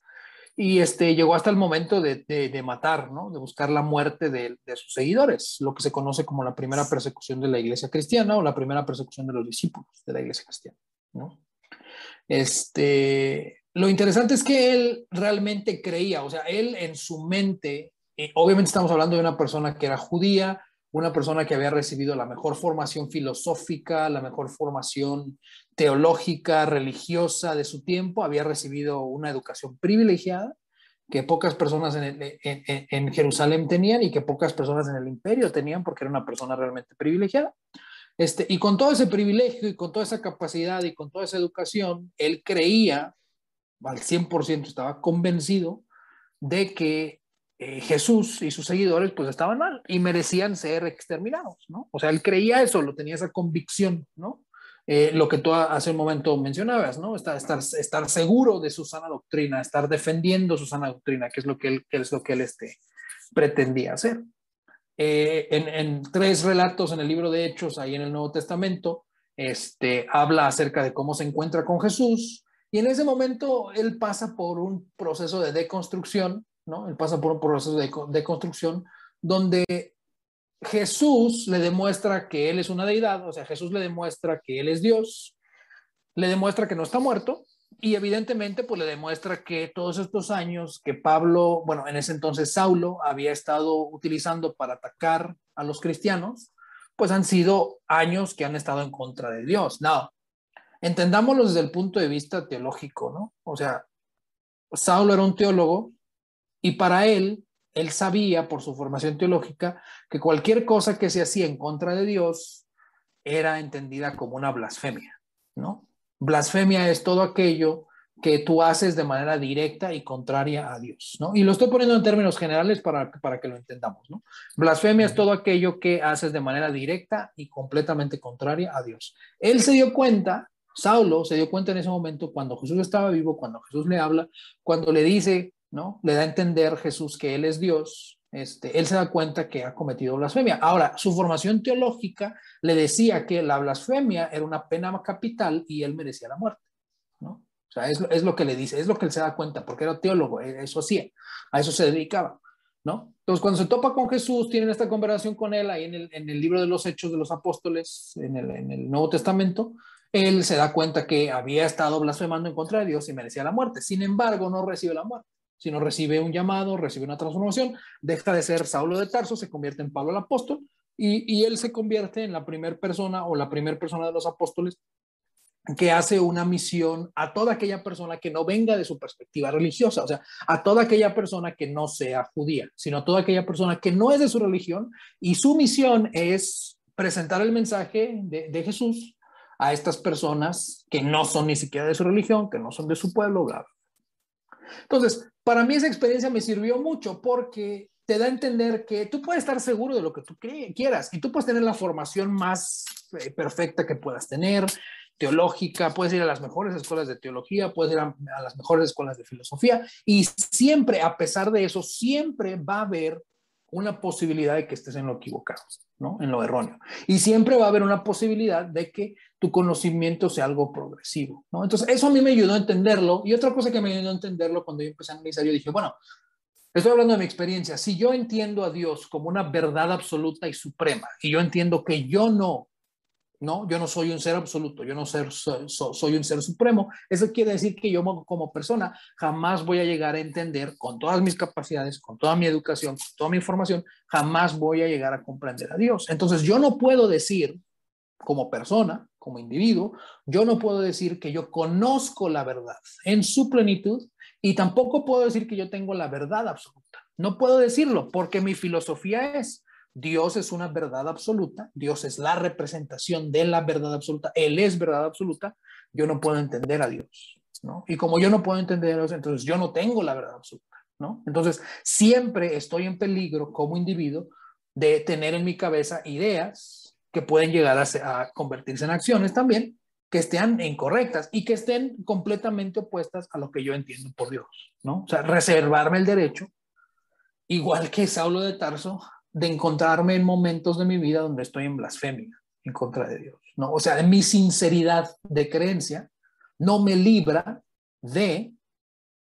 y este, llegó hasta el momento de, de, matar, ¿no? De buscar la muerte de, de, sus seguidores, lo que se conoce como la primera persecución de la iglesia cristiana o la primera persecución de los discípulos de la iglesia cristiana, ¿no? Este, lo interesante es que él realmente creía, o sea, él en su mente, eh, obviamente estamos hablando de una persona que era judía, una persona que había recibido la mejor formación filosófica, la mejor formación teológica, religiosa de su tiempo, había recibido una educación privilegiada que pocas personas en, Jerusalén tenían y que pocas personas en el imperio tenían porque era una persona realmente privilegiada. Este, y con todo ese privilegio y con toda esa capacidad y con toda esa educación, él creía, al 100% estaba convencido de que eh, Jesús y sus seguidores pues estaban mal y merecían ser exterminados, ¿no? O sea, él creía eso, lo tenía esa convicción, ¿no? Eh, lo que tú hace un momento mencionabas, ¿no? Estar, estar, seguro de su sana doctrina, estar defendiendo su sana doctrina, que es lo que él, que es lo que él este, pretendía hacer. Eh, en, en, tres relatos en el libro de Hechos, ahí en el Nuevo Testamento, este, habla acerca de cómo se encuentra con Jesús y en ese momento él pasa por un proceso de deconstrucción ¿no? Él pasa por un proceso de, construcción donde Jesús le demuestra que Él es una deidad, o sea, Jesús le demuestra que Él es Dios, le demuestra que no está muerto y evidentemente pues le demuestra que todos estos años que Pablo, bueno, en ese entonces Saulo había estado utilizando para atacar a los cristianos, pues han sido años que han estado en contra de Dios. No, entendámoslo desde el punto de vista teológico, ¿no? O sea, Saulo era un teólogo y para él, él sabía por su formación teológica que cualquier cosa que se hacía en contra de Dios era entendida como una blasfemia, ¿no? Blasfemia es todo aquello que tú haces de manera directa y contraria a Dios, ¿no? Y lo estoy poniendo en términos generales para, para que lo entendamos, ¿no? Blasfemia es todo aquello que haces de manera directa y completamente contraria a Dios. Él se dio cuenta, Saulo se dio cuenta en ese momento cuando Jesús estaba vivo, cuando Jesús le habla, cuando le dice, ¿no? Le da a entender Jesús que Él es Dios, este, él se da cuenta que ha cometido blasfemia. Ahora, su formación teológica le decía que la blasfemia era una pena capital y él merecía la muerte, ¿no? O sea, es, es lo que le dice, es lo que él se da cuenta, porque era teólogo, e, eso hacía, a eso se dedicaba, ¿no? Entonces, cuando se topa con Jesús, tienen esta conversación con él ahí en el, en el libro de los Hechos de los Apóstoles, en el, en el Nuevo Testamento, él se da cuenta que había estado blasfemando en contra de Dios y merecía la muerte. Sin embargo, no recibe la muerte sino recibe un llamado, recibe una transformación, deja de ser Saulo de Tarso, se convierte en Pablo el apóstol y, él se convierte en la primera persona o la primera persona de los apóstoles que hace una misión a toda aquella persona que no venga de su perspectiva religiosa, o sea, a toda aquella persona que no sea judía, sino a toda aquella persona que no es de su religión y su misión es presentar el mensaje de, de Jesús a estas personas que no son ni siquiera de su religión, que no son de su pueblo, bla, Entonces, para mí esa experiencia me sirvió mucho porque te da a entender que tú puedes estar seguro de lo que tú quieras y tú puedes tener la formación más eh, perfecta que puedas tener, teológica, puedes ir a las mejores escuelas de teología, puedes ir a, las mejores escuelas de filosofía y siempre, a pesar de eso, siempre va a haber una posibilidad de que estés en lo equivocado, ¿no? En lo erróneo. Y siempre va a haber una posibilidad de que tu conocimiento sea algo progresivo, ¿no? Entonces, eso a mí me ayudó a entenderlo. Y otra cosa que me ayudó a entenderlo cuando yo empecé a analizar, yo dije, bueno, estoy hablando de mi experiencia. Si yo entiendo a Dios como una verdad absoluta y suprema, y yo entiendo que yo no ¿no? Yo no soy un ser absoluto, yo no ser, soy, un ser supremo. Eso quiere decir que yo como persona jamás voy a llegar a entender con todas mis capacidades, con toda mi educación, con toda mi información, jamás voy a llegar a comprender a Dios. Entonces yo no puedo decir como persona, como individuo, yo no puedo decir que yo conozco la verdad en su plenitud y tampoco puedo decir que yo tengo la verdad absoluta. No puedo decirlo porque mi filosofía es, Dios es una verdad absoluta, Dios es la representación de la verdad absoluta, Él es verdad absoluta, yo no puedo entender a Dios, ¿no? Y como yo no puedo entender a Dios, entonces yo no tengo la verdad absoluta, ¿no? Entonces siempre estoy en peligro como individuo de tener en mi cabeza ideas que pueden llegar a, convertirse en acciones también que estén incorrectas y que estén completamente opuestas a lo que yo entiendo por Dios, ¿no? O sea, reservarme el derecho, igual que Saulo de Tarso, de encontrarme en momentos de mi vida donde estoy en blasfemia en contra de Dios, ¿no? O sea, mi sinceridad de creencia no me libra de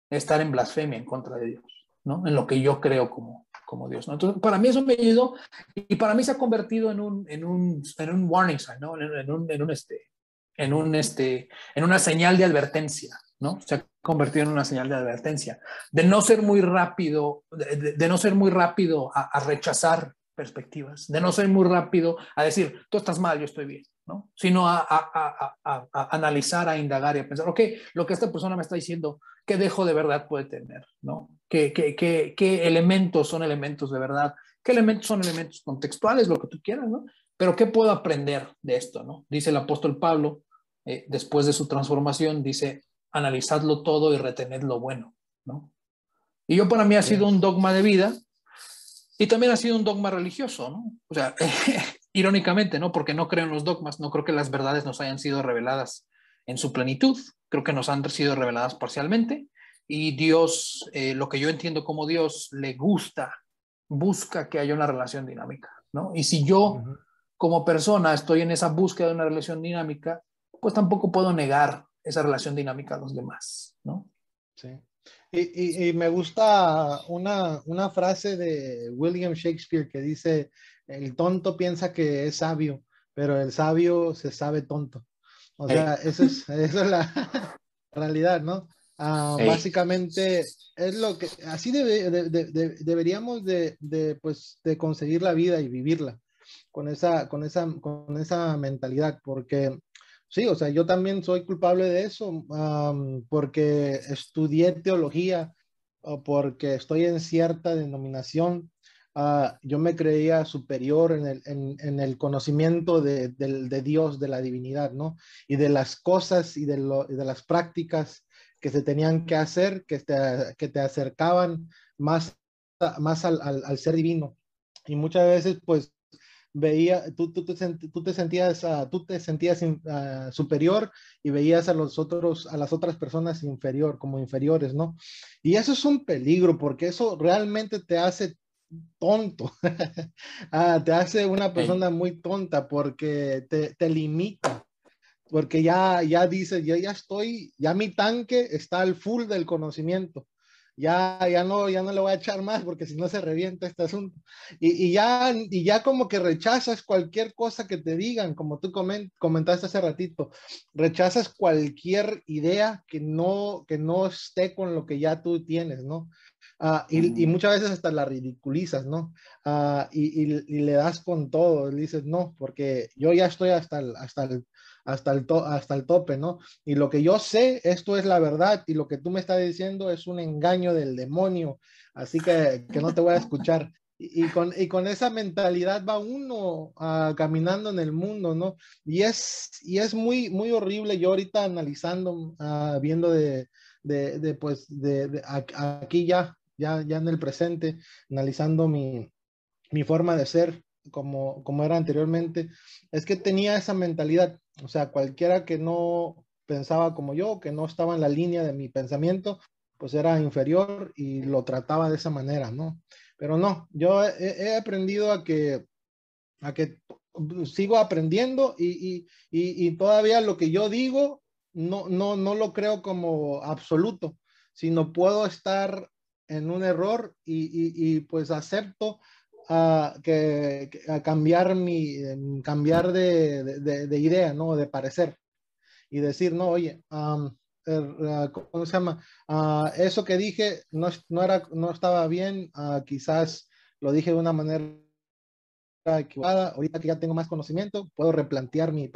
estar en blasfemia en contra de Dios, ¿no? En lo que yo creo como, como Dios, ¿no? Entonces, para mí eso me ayudó y para mí se ha convertido en un, en un, en un warning sign, ¿no? En, un, en un, este, en un, este, en una señal de advertencia, ¿no? Se ha convertido en una señal de advertencia, de no ser muy rápido, de, no ser muy rápido a, rechazar perspectivas, de no ser muy rápido a decir, tú estás mal, yo estoy bien, ¿no? Sino a, a, analizar, a indagar y a pensar, ok, lo que esta persona me está diciendo, ¿qué dejo de verdad puede tener, ¿no? ¿Qué, qué, qué, qué elementos son elementos de verdad? ¿Qué elementos son elementos contextuales, lo que tú quieras, ¿no? Pero ¿qué puedo aprender de esto, ¿no? Dice el apóstol Pablo, eh, después de su transformación, dice, analizadlo todo y retened lo bueno, ¿no? Y yo para mí ha sido un dogma de vida y también ha sido un dogma religioso, ¿no? O sea, *laughs* irónicamente, ¿no? Porque no creo en los dogmas, no creo que las verdades nos hayan sido reveladas en su plenitud, creo que nos han sido reveladas parcialmente y Dios, eh, lo que yo entiendo como Dios, le gusta, busca que haya una relación dinámica, ¿no? Y si yo como persona estoy en esa búsqueda de una relación dinámica, pues tampoco puedo negar esa relación dinámica a los demás, ¿no? Sí. Y, y, me gusta una, una, frase de William Shakespeare que dice, el tonto piensa que es sabio, pero el sabio se sabe tonto. O sea, eso es, *laughs* esa es la realidad, ¿no? Ah, básicamente es lo que, así debe, de, deberíamos de, pues, de conseguir la vida y vivirla con esa, con esa, con esa mentalidad, porque Sí, o sea, yo también soy culpable de eso porque estudié teología o porque estoy en cierta denominación. Ah, yo me creía superior en el, en, el conocimiento de, de, Dios, de la divinidad, ¿no? Y de las cosas y de, lo, de las prácticas que se tenían que hacer, que te, que te acercaban más, más al, al, al ser divino. Y muchas veces, pues, veía, tú, tú, te, tú te sentías, uh, tú te sentías uh, superior y veías a los otros, a las otras personas inferior, como inferiores, ¿no? Y eso es un peligro porque eso realmente te hace tonto, *laughs* ah, te hace una persona muy tonta porque te, te limita, porque ya, ya dices, yo ya estoy, ya mi tanque está al full del conocimiento ya, ya, no, ya no le voy a echar más porque si no se revienta este asunto. Y, y, ya, y ya como que rechazas cualquier cosa que te digan, como tú comentaste hace ratito, rechazas cualquier idea que no, que no esté con lo que ya tú tienes, ¿no? Uh, y, y, muchas veces hasta la ridiculizas, ¿no? Uh, y, y, y, le das con todo, le dices, no, porque yo ya estoy hasta el, hasta el, hasta el, hasta el tope, ¿no? Y lo que yo sé, esto es la verdad y lo que tú me estás diciendo es un engaño del demonio, así que, que no te voy a escuchar. y, con, y con esa mentalidad va uno uh, caminando en el mundo, ¿no? Y es, y es muy, muy horrible. Yo ahorita analizando, uh, viendo de, de, de, pues, de, de, aquí ya, ya, ya en el presente, analizando mi, mi forma de ser como, como era anteriormente, es que tenía esa mentalidad. O sea, cualquiera que no pensaba como yo, que no estaba en la línea de mi pensamiento, pues era inferior y lo trataba de esa manera, ¿no? Pero no, yo he, aprendido a que, a que sigo aprendiendo y, y, y, y, todavía lo que yo digo no, no, no lo creo como absoluto, sino puedo estar en un error y, pues acepto uh, que, que, a cambiar mi, cambiar de, de, de, idea, ¿no? De parecer y decir, no, oye, um, ¿cómo se llama? Uh, eso que dije no, no, era, no estaba bien, quizás lo dije de una manera equivocada, ahorita que ya tengo más conocimiento, puedo replantear mi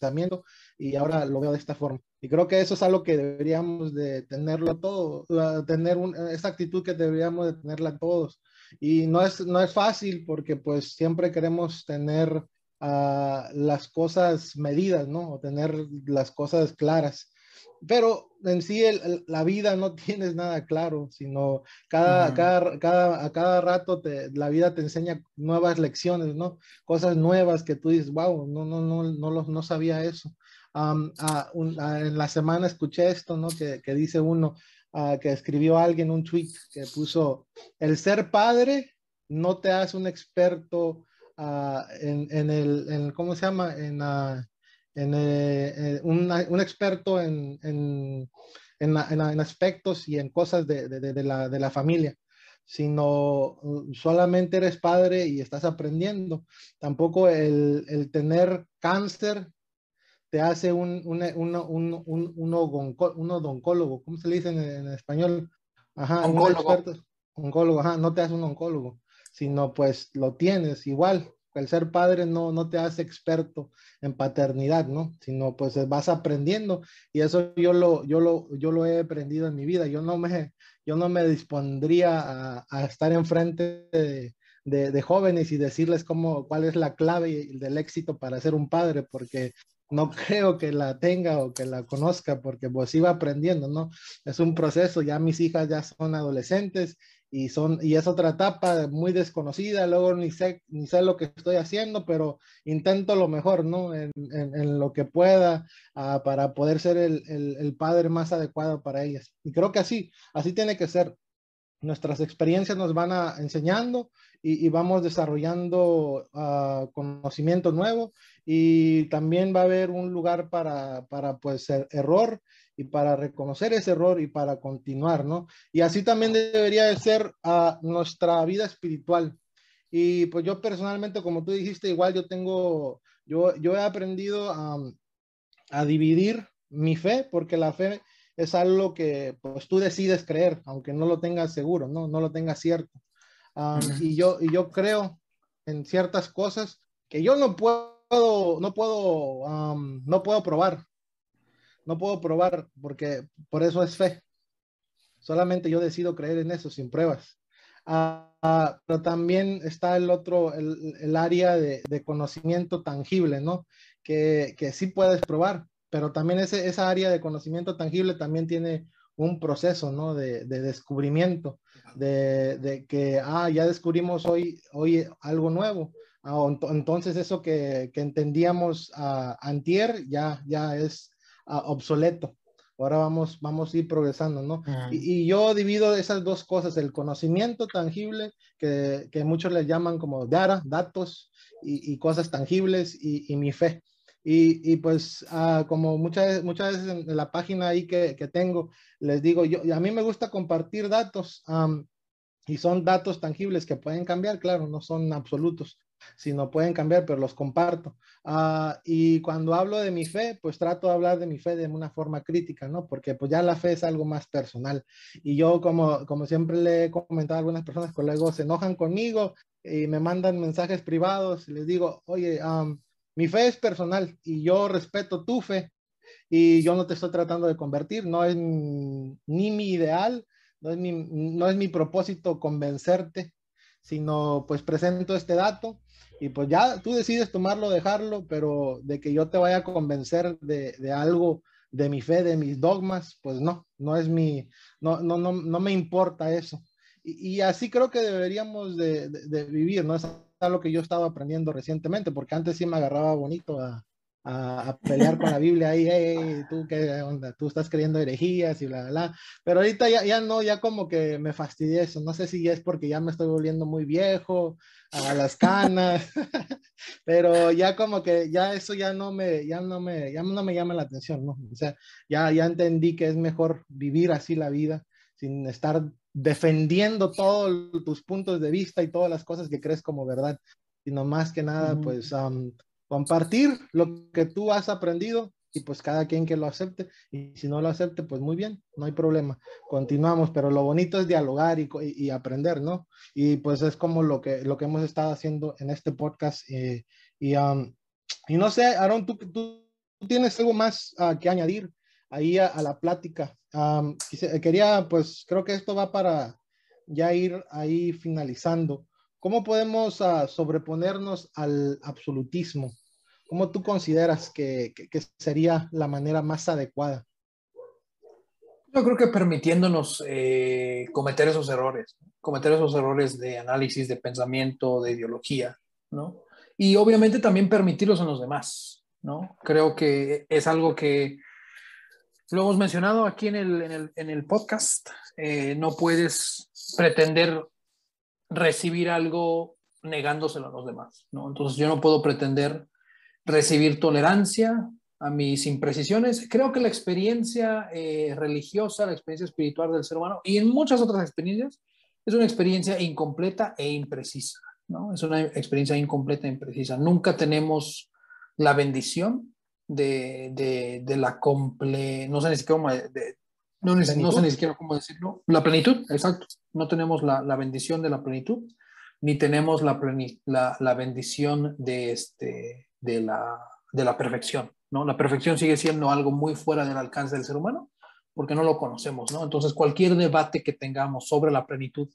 pensamiento y ahora lo veo de esta forma. Y creo que eso es algo que deberíamos de tenerlo todo, tener un, esa actitud que deberíamos de tenerla todos. Y no es, no es fácil porque pues siempre queremos tener uh, las cosas medidas, ¿no? O tener las cosas claras. Pero en sí el, la vida no *laughs* tienes nada claro, sino cada, uh -huh. cada, cada, a cada rato te, la vida te enseña nuevas lecciones, ¿no? Cosas nuevas que tú dices, wow, no, no, no, no, no, no sabía eso. Um, en la semana escuché esto, ¿no? Que, que dice uno, uh, que escribió alguien un tweet que puso, el ser padre no te hace un experto en, en, el, ¿cómo se llama? En, en eh, un, un, experto en, en, en, aspectos y en cosas de, de, de, la, de la familia sino solamente eres padre y estás aprendiendo. Tampoco el, el tener cáncer te hace un, un, un, un, un, un odoncólogo, ¿cómo se le dice en, en español? Ajá, oncólogo. un experto, oncólogo, ajá, no te hace un oncólogo, sino pues lo tienes igual. El ser padre no, no te hace experto en paternidad, ¿no? Sino pues vas aprendiendo y eso yo lo, yo lo, yo lo he aprendido en mi vida. Yo no me, yo no me dispondría a, a estar enfrente de, de, de, jóvenes y decirles cómo, cuál es la clave del éxito para ser un padre, porque no creo que la tenga o que la conozca porque pues iba aprendiendo, ¿no? Es un proceso, ya mis hijas ya son adolescentes y son y es otra etapa muy desconocida, luego ni sé ni sé lo que estoy haciendo, pero intento lo mejor, ¿no? En, lo que pueda uh, para poder ser el, el, el, padre más adecuado para ellas. Y creo que así, así tiene que ser. Nuestras experiencias nos van a, enseñando y, vamos desarrollando uh, conocimiento nuevo y también va a haber un lugar para, para pues, er, error y para reconocer ese error y para continuar, ¿no? Y así también debería de ser uh, nuestra vida espiritual. Y pues yo personalmente, como tú dijiste, igual yo tengo, yo, yo he aprendido a, a dividir mi fe, porque la fe es algo que pues tú decides creer, aunque no lo tengas seguro, no, no lo tengas cierto. Um, y, yo, y yo creo en ciertas cosas que yo no puedo puedo, no puedo, um, no puedo probar. No puedo probar porque por eso es fe. Solamente yo decido creer en eso sin pruebas. Uh, uh, pero también está el otro, el, el área de, de, conocimiento tangible, ¿no? Que, que sí puedes probar, pero también ese, esa área de conocimiento tangible también tiene un proceso, ¿no? De, de descubrimiento, de, de, que, ah, ya descubrimos hoy, hoy algo nuevo, Ah, entonces eso que, que entendíamos uh, antier ya, ya es uh, obsoleto. Ahora vamos, vamos a ir progresando, ¿no? Uh -huh. y, y, yo divido esas dos cosas, el conocimiento tangible, que, que muchos le llaman como data, datos y, y cosas tangibles, y, y, mi fe. Y, y pues uh, como muchas, muchas veces en la página ahí que, que tengo, les digo, yo, a mí me gusta compartir datos um, y son datos tangibles que pueden cambiar, claro, no son absolutos si no pueden cambiar, pero los comparto. Uh, y cuando hablo de mi fe, pues trato de hablar de mi fe de una forma crítica, ¿no? Porque pues ya la fe es algo más personal. Y yo, como, como siempre le he comentado a algunas personas que luego se enojan conmigo y me mandan mensajes privados y les digo, oye, um, mi fe es personal y yo respeto tu fe y yo no te estoy tratando de convertir, no es ni mi ideal, no es mi, no es mi propósito convencerte sino pues presento este dato y pues ya tú decides tomarlo, dejarlo, pero de que yo te vaya a convencer de, de algo, de mi fe, de mis dogmas, pues no, no es mi, no, no, no, no me importa eso. Y, así creo que deberíamos de, de, vivir, ¿no? Es algo que yo estaba aprendiendo recientemente, porque antes sí me agarraba bonito a, a, pelear con la Biblia ahí, hey, tú qué onda, tú estás creyendo herejías y bla, bla, bla. Pero ahorita ya, ya no, ya como que me fastidié eso. No sé si es porque ya me estoy volviendo muy viejo, a las canas, *laughs* pero ya como que ya eso ya no me, ya no me, ya no me llama la atención, ¿no? O sea, ya, ya entendí que es mejor vivir así la vida sin estar defendiendo todos tus puntos de vista y todas las cosas que crees como verdad, sino más que nada, pues, um, compartir lo que tú has aprendido y pues cada quien que lo acepte. Y si no lo acepte pues muy bien, no hay problema, continuamos, pero lo bonito es dialogar y, y, aprender, ¿no? Y pues es como lo que, lo que hemos estado haciendo en este podcast eh, y, um, y no sé, Aaron, ¿tú, tú tienes algo más uh, que añadir ahí a, la plática? Um, quería, pues creo que esto va para ya ir ahí finalizando. ¿Cómo podemos uh, sobreponernos al absolutismo? ¿Cómo tú consideras que, sería la manera más adecuada? Yo creo que permitiéndonos eh, cometer esos errores, cometer esos errores de análisis, de pensamiento, de ideología, ¿no? Y obviamente también permitirlos en los demás, ¿no? Creo que es algo que lo hemos mencionado aquí en el, en el, en el podcast. Eh, no puedes pretender recibir algo negándoselo a los demás, ¿no? Entonces yo no puedo pretender recibir tolerancia a mis imprecisiones. Creo que la experiencia eh, religiosa, la experiencia espiritual del ser humano y en muchas otras experiencias es una experiencia incompleta e imprecisa, ¿no? Es una experiencia incompleta e imprecisa. Nunca tenemos la bendición de, de, de la comple... No sé ni siquiera cómo... De, no, no, sé ni siquiera cómo decirlo. La plenitud, exacto. No tenemos la, la bendición de la plenitud, ni tenemos la, la, la bendición de, este, de, la, de la perfección. ¿no? La perfección sigue siendo algo muy fuera del alcance del ser humano porque no lo conocemos. ¿no? Entonces, cualquier debate que tengamos sobre la plenitud,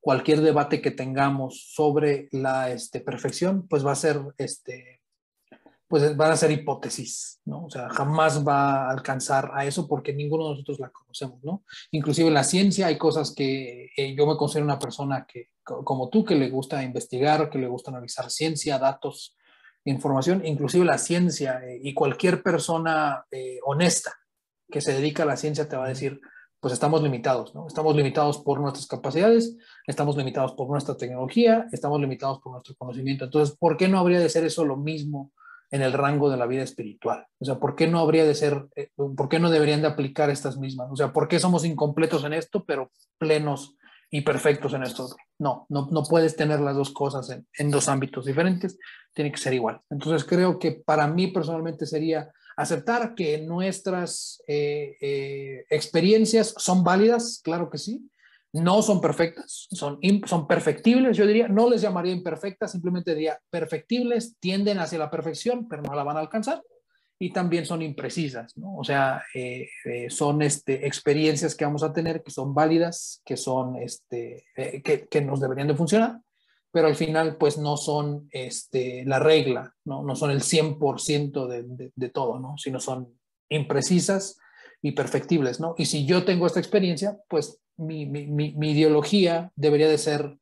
cualquier debate que tengamos sobre la este, perfección, pues va a ser este, pues van a ser hipótesis, ¿no? O sea, jamás va a alcanzar a eso porque ninguno de nosotros la conocemos, ¿no? Inclusive en la ciencia hay cosas que eh, yo me considero una persona que, como tú, que le gusta investigar, que le gusta analizar ciencia, datos, información, inclusive la ciencia eh, y cualquier persona eh, honesta que se dedica a la ciencia te va a decir, pues estamos limitados, ¿no? Estamos limitados por nuestras capacidades, estamos limitados por nuestra tecnología, estamos limitados por nuestro conocimiento. Entonces, ¿por qué no habría de ser eso lo mismo en el rango de la vida espiritual? O sea, ¿por qué no habría de ser, eh, por qué no deberían de aplicar estas mismas? O sea, ¿por qué somos incompletos en esto, pero plenos y perfectos en esto? No, no, no puedes tener las dos cosas en, dos ámbitos diferentes tiene que ser igual. Entonces creo que para mí personalmente sería aceptar que nuestras eh, eh, experiencias son válidas, claro que sí, no son perfectas, son, son perfectibles, yo diría, no les llamaría imperfectas, simplemente diría perfectibles, tienden hacia la perfección, pero no la van a alcanzar, y también son imprecisas, ¿no? O sea, eh, eh, son este, experiencias que vamos a tener que son válidas, que, son, este, eh, que, que nos deberían de funcionar, pero al final pues no son este, la regla, ¿no? no son el 100% de, de, de, todo, ¿no? sino son imprecisas y perfectibles. ¿no? Y si yo tengo esta experiencia, pues mi, mi, mi ideología debería de ser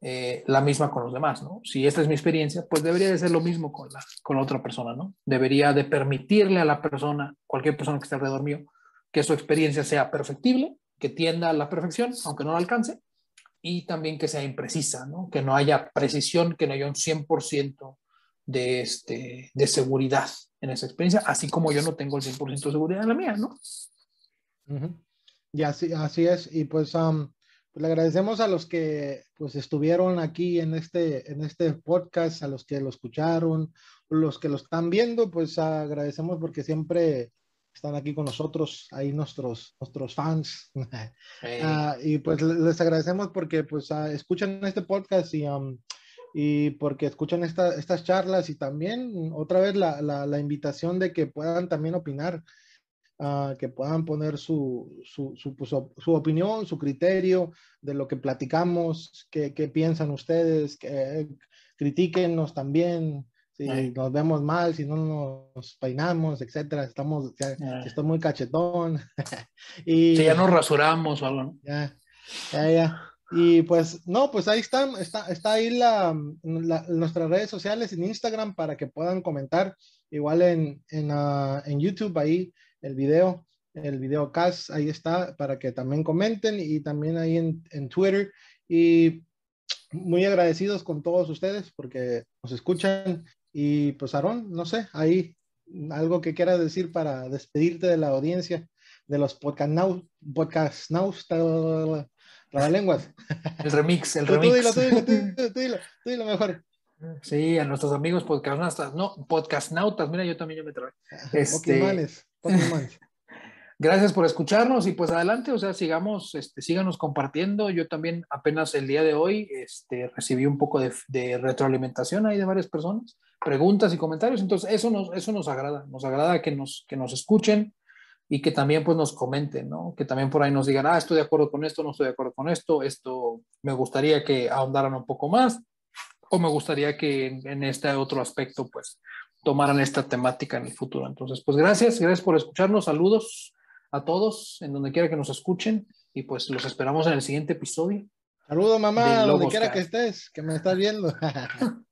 eh, la misma con los demás. ¿no? Si esta es mi experiencia, pues debería de ser lo mismo con la, con la otra persona. ¿no? Debería de permitirle a la persona, cualquier persona que esté alrededor mío, que su experiencia sea perfectible, que tienda a la perfección, aunque no la alcance, y también que sea imprecisa, ¿no? que no haya precisión, que no haya un 100% de, este, de seguridad en esa experiencia, así como yo no tengo el 100% de seguridad en la mía, ¿no? Uh. Y así, así es, y pues, um, pues, le agradecemos a los que pues estuvieron aquí en este, en este podcast, a los que lo escucharon, los que lo están viendo, pues agradecemos porque siempre están aquí con nosotros, ahí nuestros, nuestros fans. *laughs* Hey. Uh, y pues les agradecemos porque pues uh, escuchan este podcast y, um, y porque escuchan esta, estas charlas y también otra vez la, la, la, invitación de que puedan también opinar. Ah, que puedan poner su, su, su, pues, su, opinión, su criterio de lo que platicamos, qué, qué piensan ustedes, que critiquenos también, si nos vemos mal, si no nos peinamos, etcétera, estamos, ya, estoy muy cachetón. *laughs* y, si ya nos rasuramos o algo, ¿no? Ya, ya, ya. Y pues, no, pues ahí están, está, está ahí la, nuestras redes sociales en Instagram para que puedan comentar. Igual en, en, uh, en YouTube, ahí el video, el video cast, ahí está para que también comenten y también ahí en, en Twitter. Y muy agradecidos con todos ustedes porque nos escuchan. Y pues, Aarón, no sé, ahí algo que quieras decir para despedirte de la audiencia de los podcast now, podcast now, lenguas. *laughs* El remix, el remix. Tú dilo, tú dilo, tú dilo, tú dilo mejor. Sí, a nuestros amigos podcastnautas, no, podcastnautas, mira, yo también yo me trabé. *laughs* Este... *laughs* Gracias por escucharnos y pues adelante, o sea, sigamos, este, síganos compartiendo. Yo también apenas el día de hoy este, recibí un poco de, de, retroalimentación ahí de varias personas, preguntas y comentarios, entonces eso nos, eso nos agrada, nos agrada que nos, que nos escuchen, y que también pues nos comenten, ¿no? Que también por ahí nos digan, ah, estoy de acuerdo con esto, no estoy de acuerdo con esto, esto me gustaría que ahondaran un poco más o me gustaría que en, este otro aspecto pues tomaran esta temática en el futuro. Entonces, pues gracias, gracias por escucharnos, saludos a todos en donde quiera que nos escuchen y pues los esperamos en el siguiente episodio. Saludos mamá, donde quiera que estés, que me estás viendo. *laughs*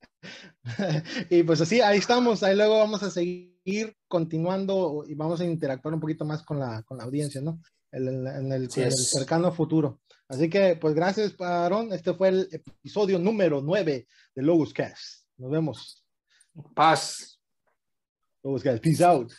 y pues así, ahí estamos, ahí luego vamos a seguir continuando y vamos a interactuar un poquito más con la, con la audiencia, ¿no? En, el, cercano futuro. Así que, pues gracias, Aaron. Este fue el episodio número 9 de Logos Cast. Nos vemos. Paz. Logos Cast. Peace out.